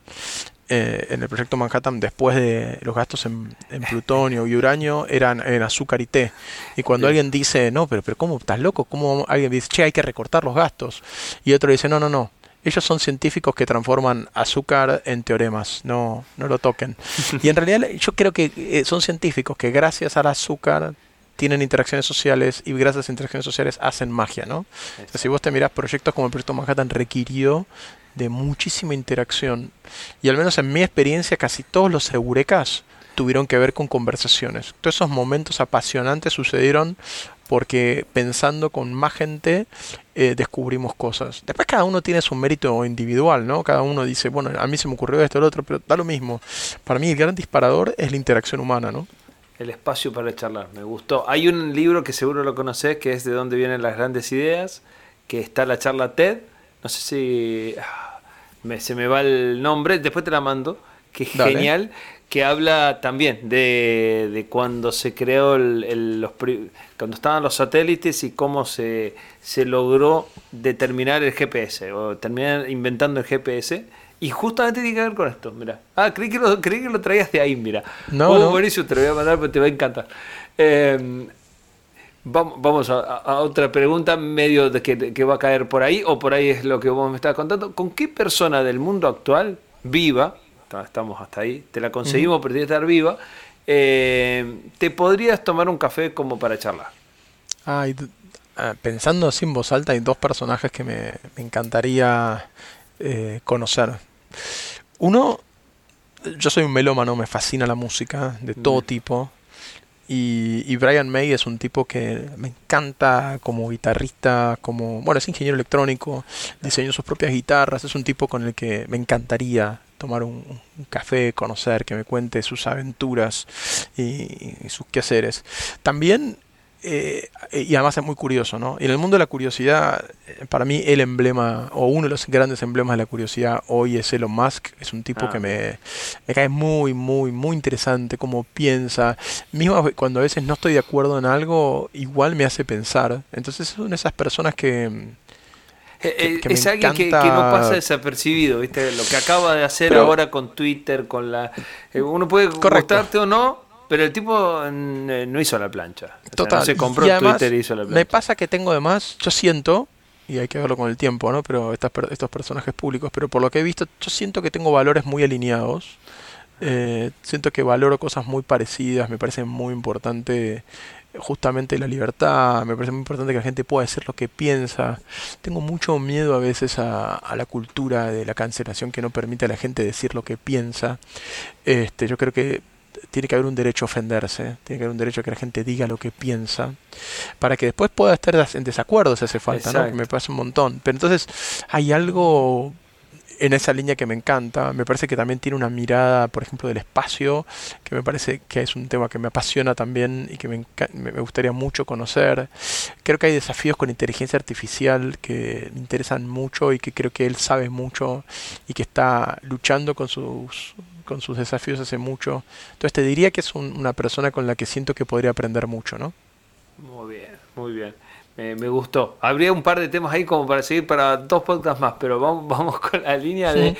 eh, en el proyecto Manhattan después de los gastos en, plutonio y uranio eran en azúcar y té. Y cuando alguien dice, no, pero, pero ¿cómo estás loco? ¿Cómo alguien dice, che, hay que recortar los gastos? Y otro dice, no, no, no, ellos son científicos que transforman azúcar en teoremas, no, no lo toquen. Y en realidad yo creo que eh, son científicos que gracias al azúcar tienen interacciones sociales y gracias a interacciones sociales hacen magia, ¿no? si vos te mirás, proyectos como el proyecto Manhattan requirió de muchísima interacción. Y al menos en mi experiencia, casi todos los eurekas tuvieron que ver con conversaciones. Todos esos momentos apasionantes sucedieron porque pensando con más gente eh, descubrimos cosas. Después cada uno tiene su mérito individual, ¿no? Cada uno dice, bueno, a mí se me ocurrió esto, lo otro, pero da lo mismo. Para mí el gran disparador es la interacción humana, ¿no? El espacio para charlar, me gustó. Hay un libro que seguro lo conoces, que es de dónde vienen las grandes ideas, que está la charla TED. No sé si ah, se me va el nombre, después te la mando, que es genial que habla también de, de cuando se creó el, los, cuando estaban los satélites y cómo se, se logró determinar el GPS o terminar inventando el GPS y justamente tiene que ver con esto, mira. Ah, creí que lo, creí que lo traías de ahí, mira. No, oh, no. buenísimo, te lo voy a mandar porque te va a encantar. Em, vamos a, otra pregunta medio de que, que, va a caer por ahí o por ahí es lo que vos me estás contando. ¿Con qué persona del mundo actual viva estamos hasta ahí, te la conseguimos, pero tiene que estar viva, eh, te podrías tomar un café como para charlar. Ah, pensando así en voz alta, hay dos personajes que me, encantaría eh, conocer. Uno, yo soy un melómano, me fascina la música de todo tipo. Y, y, Brian May es un tipo que me encanta como guitarrista, como, bueno, es ingeniero electrónico, diseñó sus propias guitarras, es un tipo con el que me encantaría tomar un, café, conocer, que me cuente sus aventuras y, sus quehaceres. También eh, y además es muy curioso, ¿no? Y en el mundo de la curiosidad, eh, para mí el emblema, o uno de los grandes emblemas de la curiosidad hoy es Elon Musk. Es un tipo que ah. me, me, cae muy, muy, muy interesante, cómo piensa. Mismo cuando a veces no estoy de acuerdo en algo, igual me hace pensar. Entonces es una de esas personas que... Eh, es alguien que, no pasa desapercibido, ¿viste? Lo que acaba de hacer ahora con Twitter, con la... uno puede gustarte o no, pero el tipo eh, no hizo la plancha. Total. se compró Twitter y hizo la plancha. Me pasa que tengo además, yo siento, y hay que verlo con el tiempo, ¿no? Pero estas, estos personajes públicos, pero por lo que he visto, yo siento que tengo valores muy alineados. Eh, siento que valoro cosas muy parecidas, me parece muy importante justamente la libertad, me parece muy importante que la gente pueda decir lo que piensa. Tengo mucho miedo a veces a, a, la cultura de la cancelación que no permite a la gente decir lo que piensa. Este, yo creo que tiene que haber un derecho a ofenderse, tiene que haber un derecho a que la gente diga lo que piensa, para que después pueda estar en desacuerdo si hace falta, ¿no? Que me pasa un montón. Pero entonces hay algo en esa línea que me encanta. Me parece que también tiene una mirada, por ejemplo, del espacio, que me parece que es un tema que me apasiona también y que me, me, gustaría mucho conocer. Creo que hay desafíos con inteligencia artificial que me interesan mucho y que creo que él sabe mucho y que está luchando con sus con sus desafíos hace mucho. Entonces te diría que es una persona con la que siento que podría aprender mucho, ¿no? Muy bien, muy bien. Me gustó. Habría un par de temas ahí como para seguir para dos podcasts más, pero vamos, vamos con la línea de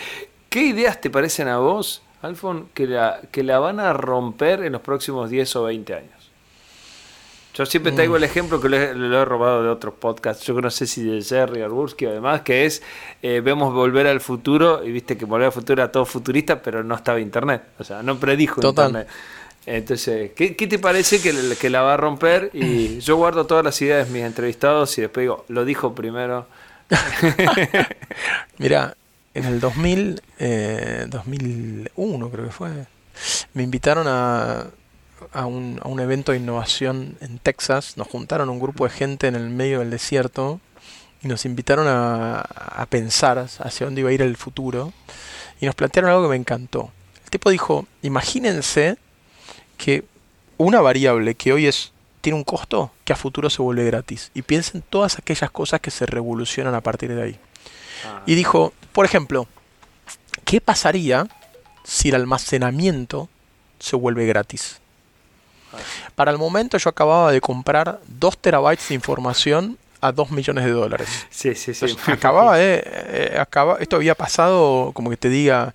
¿qué ideas te parecen a vos, Alfon, que la, que la van a romper en los próximos 10 o 20 años? Yo siempre traigo el ejemplo que lo he, robado de otros podcasts, yo no sé si de Jerry Arbursky o demás, que es, eh, vemos Volver al Futuro, y viste que Volver al Futuro era todo futurista, pero no estaba Internet, o sea, no predijo Internet. Entonces, ¿qué, te parece que, que, la va a romper? Y yo guardo todas las ideas de mis entrevistados y después digo, lo dijo primero. Mira, en el 2000, 2001 eh, creo que fue, me invitaron a a un, a un evento de innovación en Texas. Nos juntaron un grupo de gente en el medio del desierto y nos invitaron a, a pensar hacia dónde iba a ir el futuro. Y nos plantearon algo que me encantó. El tipo dijo, imagínense que una variable que hoy es tiene un costo que a futuro se vuelve gratis. Y piensen todas aquellas cosas que se revolucionan a partir de ahí. Ah. Y dijo, por ejemplo, ¿qué pasaría si el almacenamiento se vuelve gratis? Para el momento yo acababa de comprar 2 terabytes de información a 2 millones de dólares. Sí, sí, sí. acababa de... Eh, esto había pasado, como que te diga,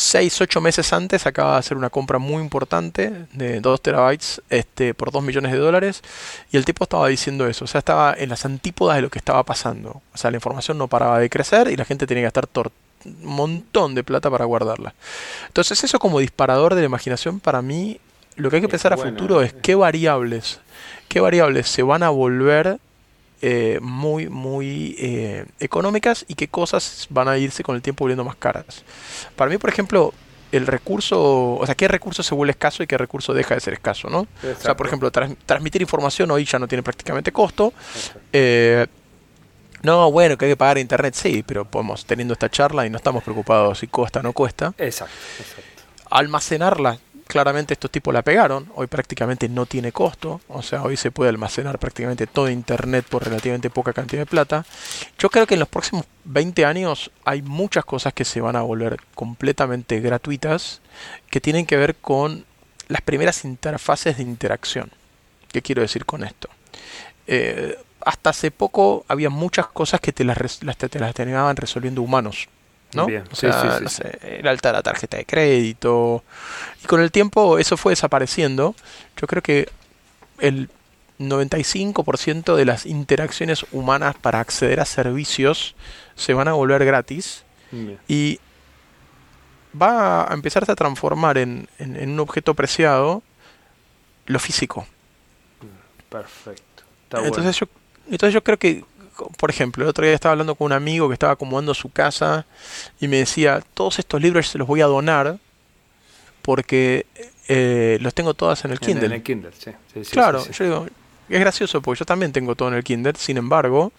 6, 8 meses antes acababa de hacer una compra muy importante de 2 terabytes este, por 2 millones de dólares y el tipo estaba diciendo eso, o sea, estaba en las antípodas de lo que estaba pasando. O sea, la información no paraba de crecer y la gente tenía que estar un montón de plata para guardarla. Entonces eso como disparador de la imaginación para mí lo que hay que pensar a futuro es qué variables, qué variables se van a volver eh, muy, muy eh, económicas y qué cosas van a irse con el tiempo volviendo más caras. Para mí, por ejemplo, el recurso, o sea, qué recurso se vuelve escaso y qué recurso deja de ser escaso, ¿no? O sea, por ejemplo, transmitir información hoy ya no tiene prácticamente costo. Eh, no, bueno, que hay que pagar internet, sí, pero podemos, teniendo esta charla y no estamos preocupados si cuesta o no cuesta. Exacto, exacto. Almacenarla claramente estos tipos la pegaron, hoy prácticamente no tiene costo, o sea, hoy se puede almacenar prácticamente todo Internet por relativamente poca cantidad de plata. Yo creo que en los próximos 20 años hay muchas cosas que se van a volver completamente gratuitas, que tienen que ver con las primeras interfaces de interacción. ¿Qué quiero decir con esto? Eh, hasta hace poco había muchas cosas que te las, las, te las terminaban resolviendo humanos. ¿No? O sea, el alta la tarjeta de crédito. Y con el tiempo eso fue desapareciendo. Yo creo que el 95% de las interacciones humanas para acceder a servicios se van a volver gratis. Y va a empezarse a transformar en, en, un objeto preciado lo físico. Perfecto. entonces, yo, entonces yo creo que por ejemplo, el otro día estaba hablando con un amigo que estaba acomodando su casa y me decía, todos estos libros se los voy a donar porque eh, los tengo todos en el Kindle. En el Kindle, sí. claro, yo digo, es gracioso porque yo también tengo todo en el Kindle, sin embargo...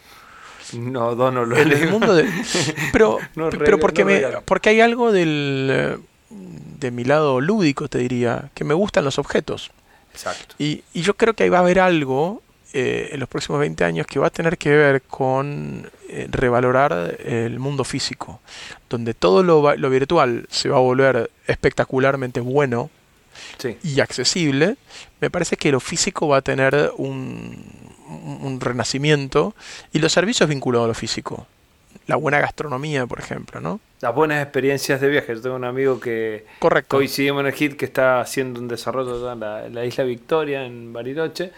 No, dono lo en el mundo de, Pero, pero porque, me, porque hay algo del, de mi lado lúdico, te diría, que me gustan los objetos. Exacto. Y, y yo creo que ahí va a haber algo eh, en los próximos 20 años que va a tener que ver con eh, revalorar el mundo físico, donde todo lo, lo, virtual se va a volver espectacularmente bueno y accesible, me parece que lo físico va a tener un, un renacimiento y los servicios vinculados a lo físico. La buena gastronomía, por ejemplo, ¿no? Las buenas experiencias de viaje. Yo tengo un amigo que Correcto. coincidimos en el HIT que está haciendo un desarrollo en la, la isla Victoria, en Bariloche,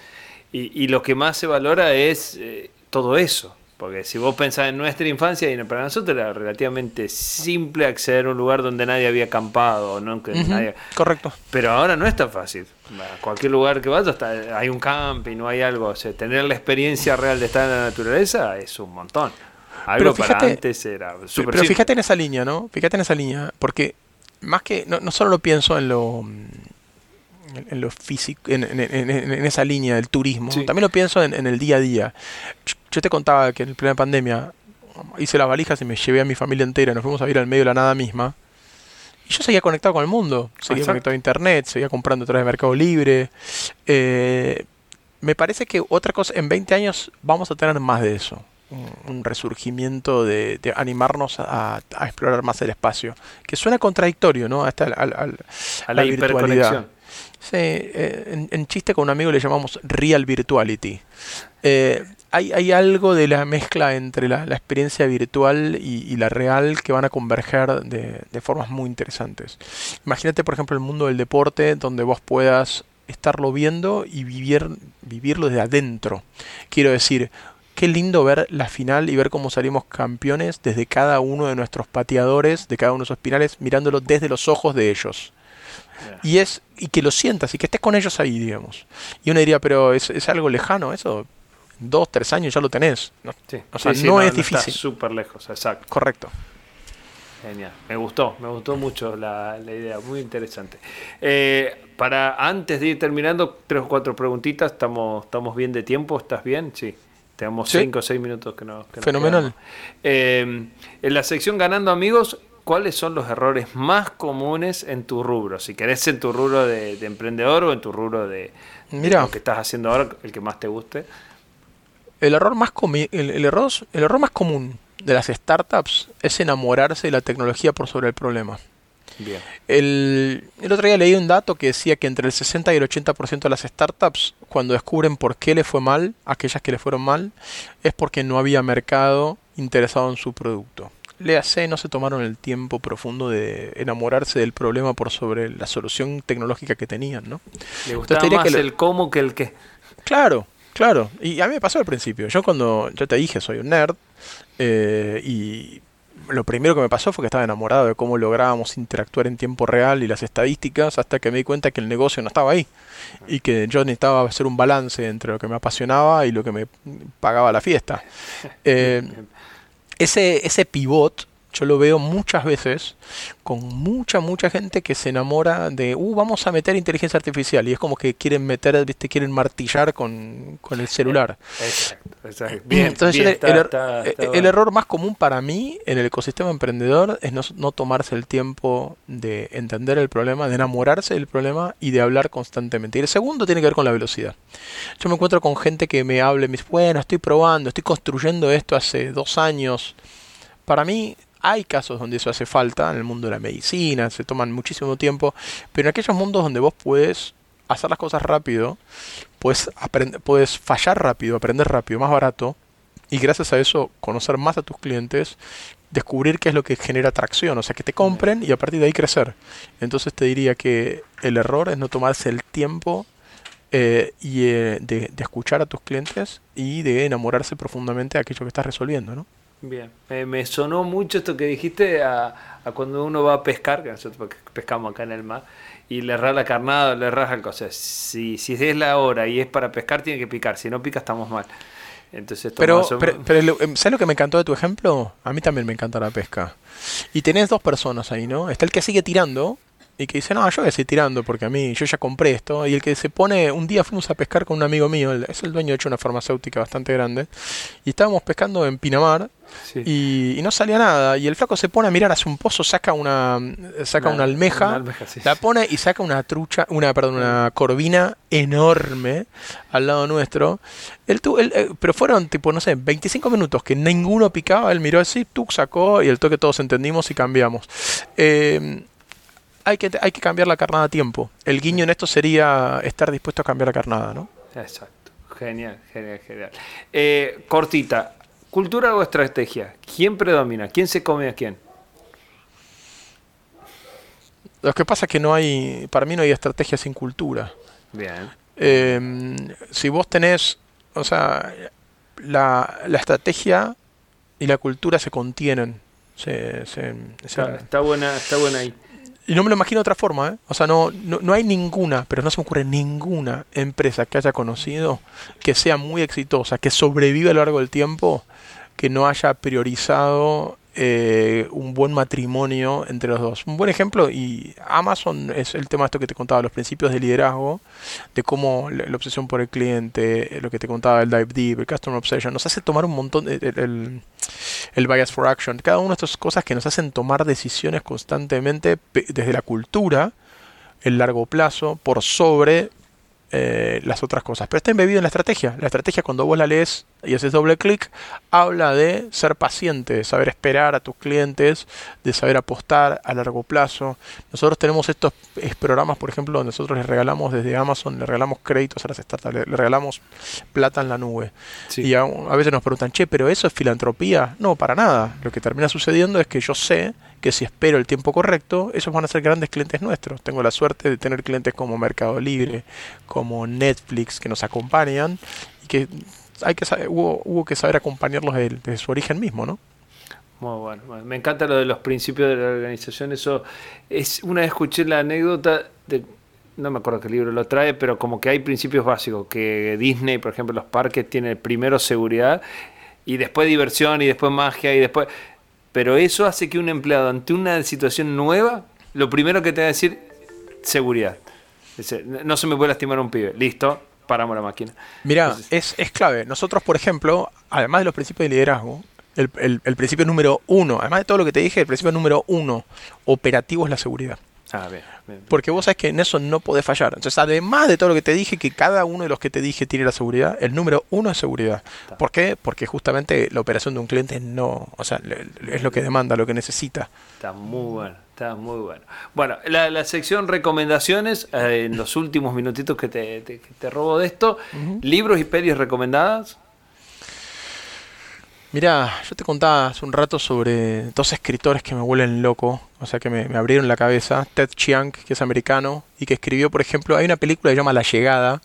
y, lo que más se valora es eh, todo eso. Porque si vos pensás en nuestra infancia, y para nosotros era relativamente simple acceder a un lugar donde nadie había acampado. ¿no? Correcto. Pero ahora no es tan fácil. A cualquier lugar que vayas hay un camping, no hay algo. O sea, tener la experiencia real de estar en la naturaleza es un montón. Algo pero para antes era super Pero fíjate en esa línea, ¿no? Fíjate en esa línea. Porque más que. No, no solo lo pienso en lo en, lo físico, en, esa línea del turismo. También lo pienso en, el día a día. Yo te contaba que en el plena pandemia hice las valijas y me llevé a mi familia entera, nos fuimos a ir al medio de la nada misma. Y yo seguía conectado con el mundo, seguía conectado a internet, seguía comprando a través de Mercado Libre. Eh, me parece que otra cosa, en 20 años vamos a tener más de eso. Un, resurgimiento de, animarnos a, explorar más el espacio. Que suena contradictorio, ¿no? Hasta al, a la, virtualidad. Sí, eh, en, chiste con un amigo le llamamos real virtuality. Eh, hay, hay, algo de la mezcla entre la, experiencia virtual y, la real que van a converger de, de formas muy interesantes. Imagínate, por ejemplo, el mundo del deporte donde vos puedas estarlo viendo y vivir, vivirlo desde adentro. Quiero decir, qué lindo ver la final y ver cómo salimos campeones desde cada uno de nuestros pateadores, de cada uno de esos pinales, mirándolo desde los ojos de ellos. Y es y que lo sientas y que estés con ellos ahí, digamos. Y uno diría, pero es, es algo lejano, eso. Dos, tres años ya lo tenés. No, o sea, no, es difícil. súper lejos, exacto. Correcto. Genial. Me gustó, me gustó mucho la, la idea, muy interesante. Eh, para antes de ir terminando, tres o cuatro preguntitas, estamos, estamos bien de tiempo, ¿estás bien? Sí. Tenemos cinco o seis minutos que nos. Fenomenal. Eh, en la sección Ganando Amigos, ¿cuáles son los errores más comunes en tu rubro? Si querés en tu rubro de, emprendedor o en tu rubro de, lo que estás haciendo ahora, el que más te guste. El error más, el, error, el error más común de las startups es enamorarse de la tecnología por sobre el problema. Bien. El, el, otro día leí un dato que decía que entre el 60 y el 80% de las startups, cuando descubren por qué le fue mal, aquellas que le fueron mal, es porque no había mercado interesado en su producto léase, no se tomaron el tiempo profundo de enamorarse del problema por sobre la solución tecnológica que tenían, ¿no? Le gustaba más el cómo que el qué. Claro, claro. Y a mí me pasó al principio. Yo cuando, yo te dije, soy un nerd, eh, y lo primero que me pasó fue que estaba enamorado de cómo lográbamos interactuar en tiempo real y las estadísticas hasta que me di cuenta que el negocio no estaba ahí y que yo necesitaba hacer un balance entre lo que me apasionaba y lo que me pagaba la fiesta. Eh, ese, ese pivot yo lo veo muchas veces con mucha, mucha gente que se enamora de, uh, vamos a meter inteligencia artificial. Y es como que quieren meter, viste, quieren martillar con, el celular. Exacto, Bien, Entonces, el, error más común para mí en el ecosistema emprendedor es no, no, tomarse el tiempo de entender el problema, de enamorarse del problema y de hablar constantemente. Y el segundo tiene que ver con la velocidad. Yo me encuentro con gente que me hable, me dice, bueno, estoy probando, estoy construyendo esto hace dos años. Para mí, hay casos donde eso hace falta, en el mundo de la medicina, se toman muchísimo tiempo, pero en aquellos mundos donde vos puedes hacer las cosas rápido, puedes, puedes fallar rápido, aprender rápido, más barato, y gracias a eso conocer más a tus clientes, descubrir qué es lo que genera atracción, o sea, que te compren y a partir de ahí crecer. Entonces te diría que el error es no tomarse el tiempo eh, y eh, de, de, escuchar a tus clientes y de enamorarse profundamente de aquello que estás resolviendo, ¿no? Bien, me sonó mucho esto que dijiste a, cuando uno va a pescar, que nosotros pescamos acá en el mar, y le erras la carnada, le erras algo. O sea, si, si es la hora y es para pescar, tiene que picar. Si no pica, estamos mal. Entonces, pero, pero, pero, em, ¿sabes lo que me encantó de tu ejemplo? A mí también me encanta la pesca. Y tenés dos personas ahí, ¿no? Está el que sigue tirando y que dice, no, yo voy a seguir tirando porque a mí, yo ya compré esto. Y el que se pone, un día fuimos a pescar con un amigo mío, es el dueño de hecho una farmacéutica bastante grande, y estábamos pescando en Pinamar y, no salía nada. Y el flaco se pone a mirar hacia un pozo, saca una, saca una, almeja, la pone y saca una trucha, una, perdón, una corvina enorme al lado nuestro. Él, eh, pero fueron tipo, no sé, 25 minutos que ninguno picaba, él miró así, tú sacó y el toque todos entendimos y cambiamos. Eh, hay que, hay que cambiar la carnada a tiempo. El guiño en esto sería estar dispuesto a cambiar la carnada, ¿no? Exacto. Genial, genial, genial. Eh, cortita, ¿cultura o estrategia? ¿Quién predomina? ¿Quién se come a quién? Lo que pasa es que no hay, para mí no hay estrategia sin cultura. Bien. Em, si vos tenés, o sea, la, la, estrategia y la cultura se contienen. Se, se, está, buena, está buena ahí. Y no me lo imagino de otra forma, ¿eh? O sea, no, no, hay ninguna, pero no se me ocurre ninguna empresa que haya conocido que sea muy exitosa, que sobreviva a lo largo del tiempo, que no haya priorizado eh, un buen matrimonio entre los dos. Un buen ejemplo, y Amazon es el tema esto que te contaba, los principios de liderazgo, de cómo la, obsesión por el cliente, lo que te contaba el Dive Deep, el Customer Obsession, nos hace tomar un montón, el, el, el Bias for Action, cada una de estas cosas que nos hacen tomar decisiones constantemente desde la cultura, el largo plazo, por sobre eh, las otras cosas. Pero está embebido en la estrategia. La estrategia cuando vos la lees y haces doble clic, habla de ser paciente, de saber esperar a tus clientes, de saber apostar a largo plazo. Nosotros tenemos estos programas, por ejemplo, nosotros les regalamos desde Amazon, le regalamos créditos a las startups, le, regalamos plata en la nube. Y a, a veces nos preguntan, che, pero eso es filantropía. No, para nada. Lo que termina sucediendo es que yo sé que si espero el tiempo correcto, esos van a ser grandes clientes nuestros. Tengo la suerte de tener clientes como Mercado Libre, como Netflix, que nos acompañan y que hay que saber, hubo, que saber acompañarlos desde, su origen mismo, ¿no? Muy bueno, me encanta lo de los principios de la organización. Eso es una vez escuché la anécdota de no me acuerdo qué libro lo trae, pero como que hay principios básicos, que Disney, por ejemplo, los parques tienen primero seguridad y después diversión y después magia y después pero eso hace que un empleado ante una situación nueva, lo primero que te va a decir, seguridad. no se me puede lastimar un pibe. Listo, paramos la máquina. Mira, es, clave. Nosotros, por ejemplo, además de los principios de liderazgo, el, el, principio número uno, además de todo lo que te dije, el principio número uno, operativo es la seguridad. Ah, Porque vos sabés que en eso no podés fallar. Entonces, además de todo lo que te dije, que cada uno de los que te dije tiene la seguridad, el número uno es seguridad. ¿Por qué? Porque justamente la operación de un cliente no, o sea, es lo que demanda, lo que necesita. Está muy bueno, está muy bueno. Bueno, la, sección recomendaciones, eh, en los últimos minutitos que te, te, robo de esto, libros y pelis recomendadas. Mira, yo te contaba hace un rato sobre dos escritores que me vuelven loco, o sea que me, abrieron la cabeza. Ted Chiang, que es americano, y que escribió, por ejemplo, hay una película que se llama La Llegada,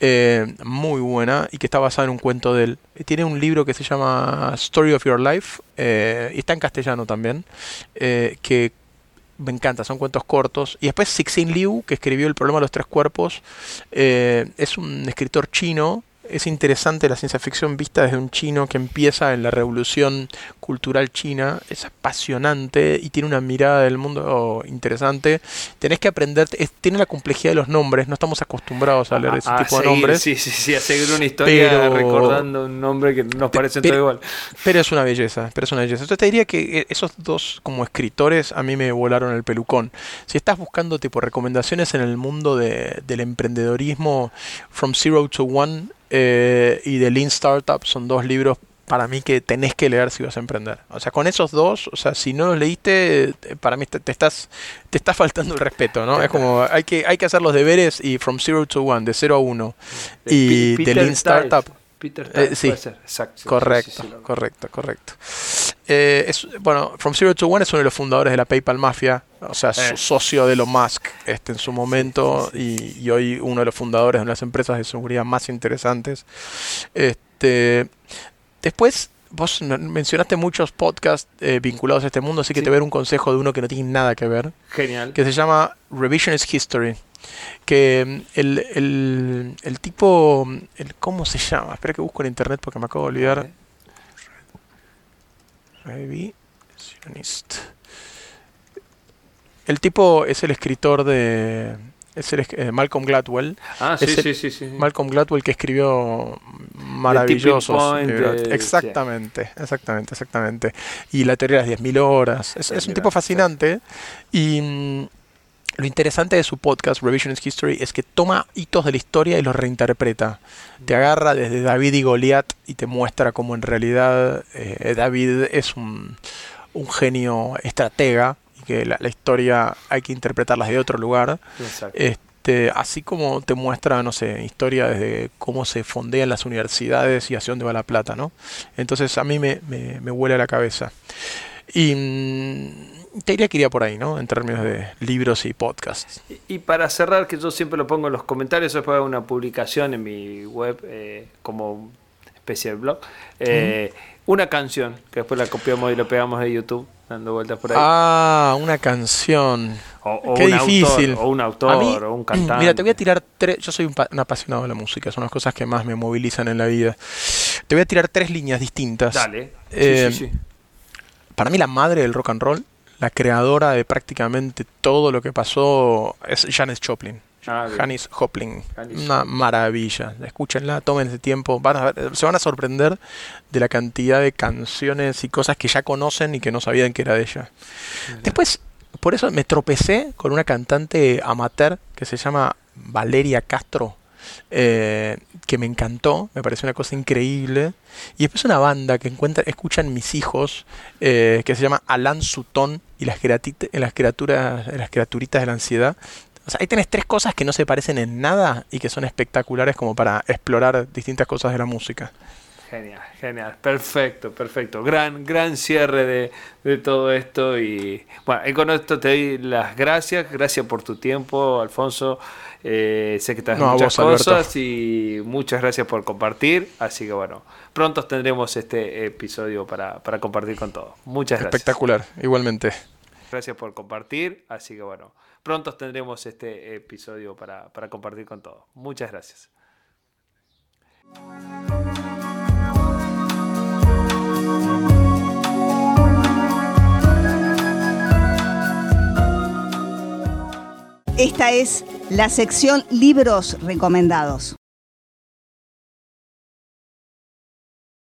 eh, muy buena, y que está basada en un cuento de él. Tiene un libro que se llama Story of Your Life, eh, y está en castellano también, eh, que me encanta, son cuentos cortos. Y después Cixin Liu, que escribió El problema de los tres cuerpos, es un escritor chino es interesante la ciencia ficción vista desde un chino que empieza en la revolución cultural china, es apasionante y tiene una mirada del mundo interesante. Tenés que aprender, tiene la complejidad de los nombres, no estamos acostumbrados a leer ese tipo de nombres. Sí, sí, sí, a seguir una historia recordando un nombre que nos parece todo igual. Pero es una belleza, pero es una belleza. Entonces te diría que eh, esos dos como escritores a mí me volaron el pelucón. Si estás buscando tipo recomendaciones en el mundo de, del emprendedorismo, From Zero to One, eh, y The Lean Startup son dos libros para mí que tenés que leer si vas a emprender. O sea, con esos dos, o sea, si no los leíste, eh, para mí te, estás te está faltando el respeto, ¿no? Es como hay que hay que hacer los deberes y from zero to one, de 0 a 1. Y The Lean Startup Peter eh, sí, Exacto, correcto, correcto, correcto. Es, bueno, From Zero to One es uno de los fundadores de la PayPal Mafia, o sea, socio de Elon Musk este, en su momento y, hoy uno de los fundadores de una de las empresas de seguridad más interesantes. Este, después, vos mencionaste muchos podcasts eh, vinculados a este mundo, así que te voy a dar un consejo de uno que no tiene nada que ver. Genial. Que se llama Revisionist History. Que mm, el, el, el tipo, el, ¿cómo se llama? Espera que busco en internet porque me acabo de olvidar. Revisionist. El tipo es el escritor de es el, eh, Malcolm Gladwell. Ah, sí, sí, sí, sí, Malcolm Gladwell que escribió maravillosos. exactamente, exactamente, exactamente. Y la teoría de las 10.000 horas. Es, un tipo fascinante. Y mm, lo interesante de su podcast, Revisionist History, es que toma hitos de la historia y los reinterpreta. Te agarra desde David y Goliat y te muestra cómo en realidad eh, David es un, un genio estratega que la, historia hay que interpretarla de otro lugar. Este, así como te muestra, no sé, historia desde cómo se fondean las universidades y hacia dónde va la plata, ¿no? Entonces a mí me, me, huele a la cabeza. Y mm, te diría que iría por ahí, ¿no? En términos de libros y podcasts. Y, para cerrar, que yo siempre lo pongo en los comentarios, después hago una publicación en mi web eh, como especie de blog. Eh, una canción, que después la copiamos y lo pegamos de YouTube dando vueltas por ahí. Ah, una canción. O, Qué difícil. o un autor, o un cantante. Mira, te voy a tirar tres. Yo soy un, apasionado de la música, son las cosas que más me movilizan en la vida. Te voy a tirar tres líneas distintas. Dale. Eh, sí, sí, Para mí, la madre del rock and roll, la creadora de prácticamente todo lo que pasó, es Janis Joplin. Ah, Janis Joplin. Una maravilla. Escúchenla, tomen ese tiempo. se van a sorprender de la cantidad de canciones y cosas que ya conocen y que no sabían que era de ella. Después, por eso me tropecé con una cantante amateur que se llama Valeria Castro. Eh, que me encantó, me pareció una cosa increíble. Y después una banda que encuentra, escuchan mis hijos, eh, que se llama Alan Sutton y las, las, criaturas, las criaturitas de la ansiedad, o sea, ahí tenés tres cosas que no se parecen en nada y que son espectaculares como para explorar distintas cosas de la música. Genial, genial, perfecto, perfecto. Gran, gran cierre de, todo esto. Y bueno, con esto te doy las gracias. Gracias por tu tiempo, Alfonso. Eh, sé que estás no, muchas cosas y muchas gracias por compartir. Así que bueno, pronto tendremos este episodio para, para compartir con todos. Muchas gracias. Espectacular, igualmente. Gracias por compartir. Así que bueno pronto tendremos este episodio para, compartir con todos. Muchas gracias. Esta es la sección Libros Recomendados.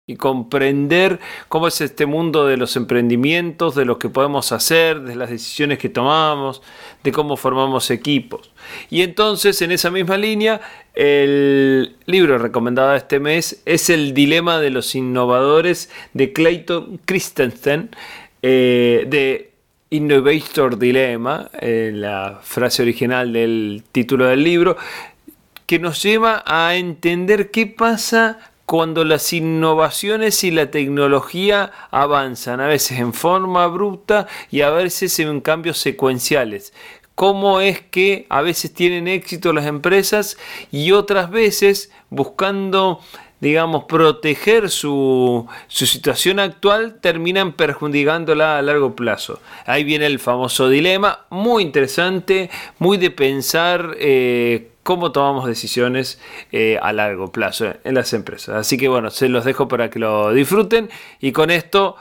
y comprender cómo es este mundo de los emprendimientos, de lo que podemos hacer, de las decisiones que tomamos, de cómo formamos equipos. Y entonces, en esa misma línea, el libro recomendado este mes es El Dilema de los Innovadores de Clayton Christensen, eh, de Innovator Dilemma, eh, la frase original del título del libro, que nos lleva a entender qué pasa cuando las innovaciones y la tecnología avanzan, a veces en forma abrupta y a veces en cambios secuenciales. Cómo es que a veces tienen éxito las empresas y otras veces buscando digamos, proteger su, situación actual, terminan perjudicándola a largo plazo. Ahí viene el famoso dilema, muy interesante, muy de pensar eh, cómo tomamos decisiones eh, a largo plazo en las empresas. Así que bueno, se los dejo para que lo disfruten y con esto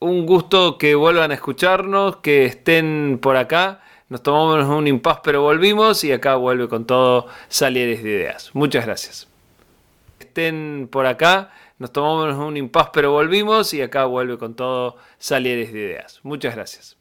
un gusto que vuelvan a escucharnos, que estén por acá. Nos tomamos un impas pero volvimos y acá vuelve con todo Salieres de Ideas. Muchas gracias. Estén por acá, nos tomamos un impas pero volvimos y acá vuelve con todo Salieres de Ideas. Muchas gracias.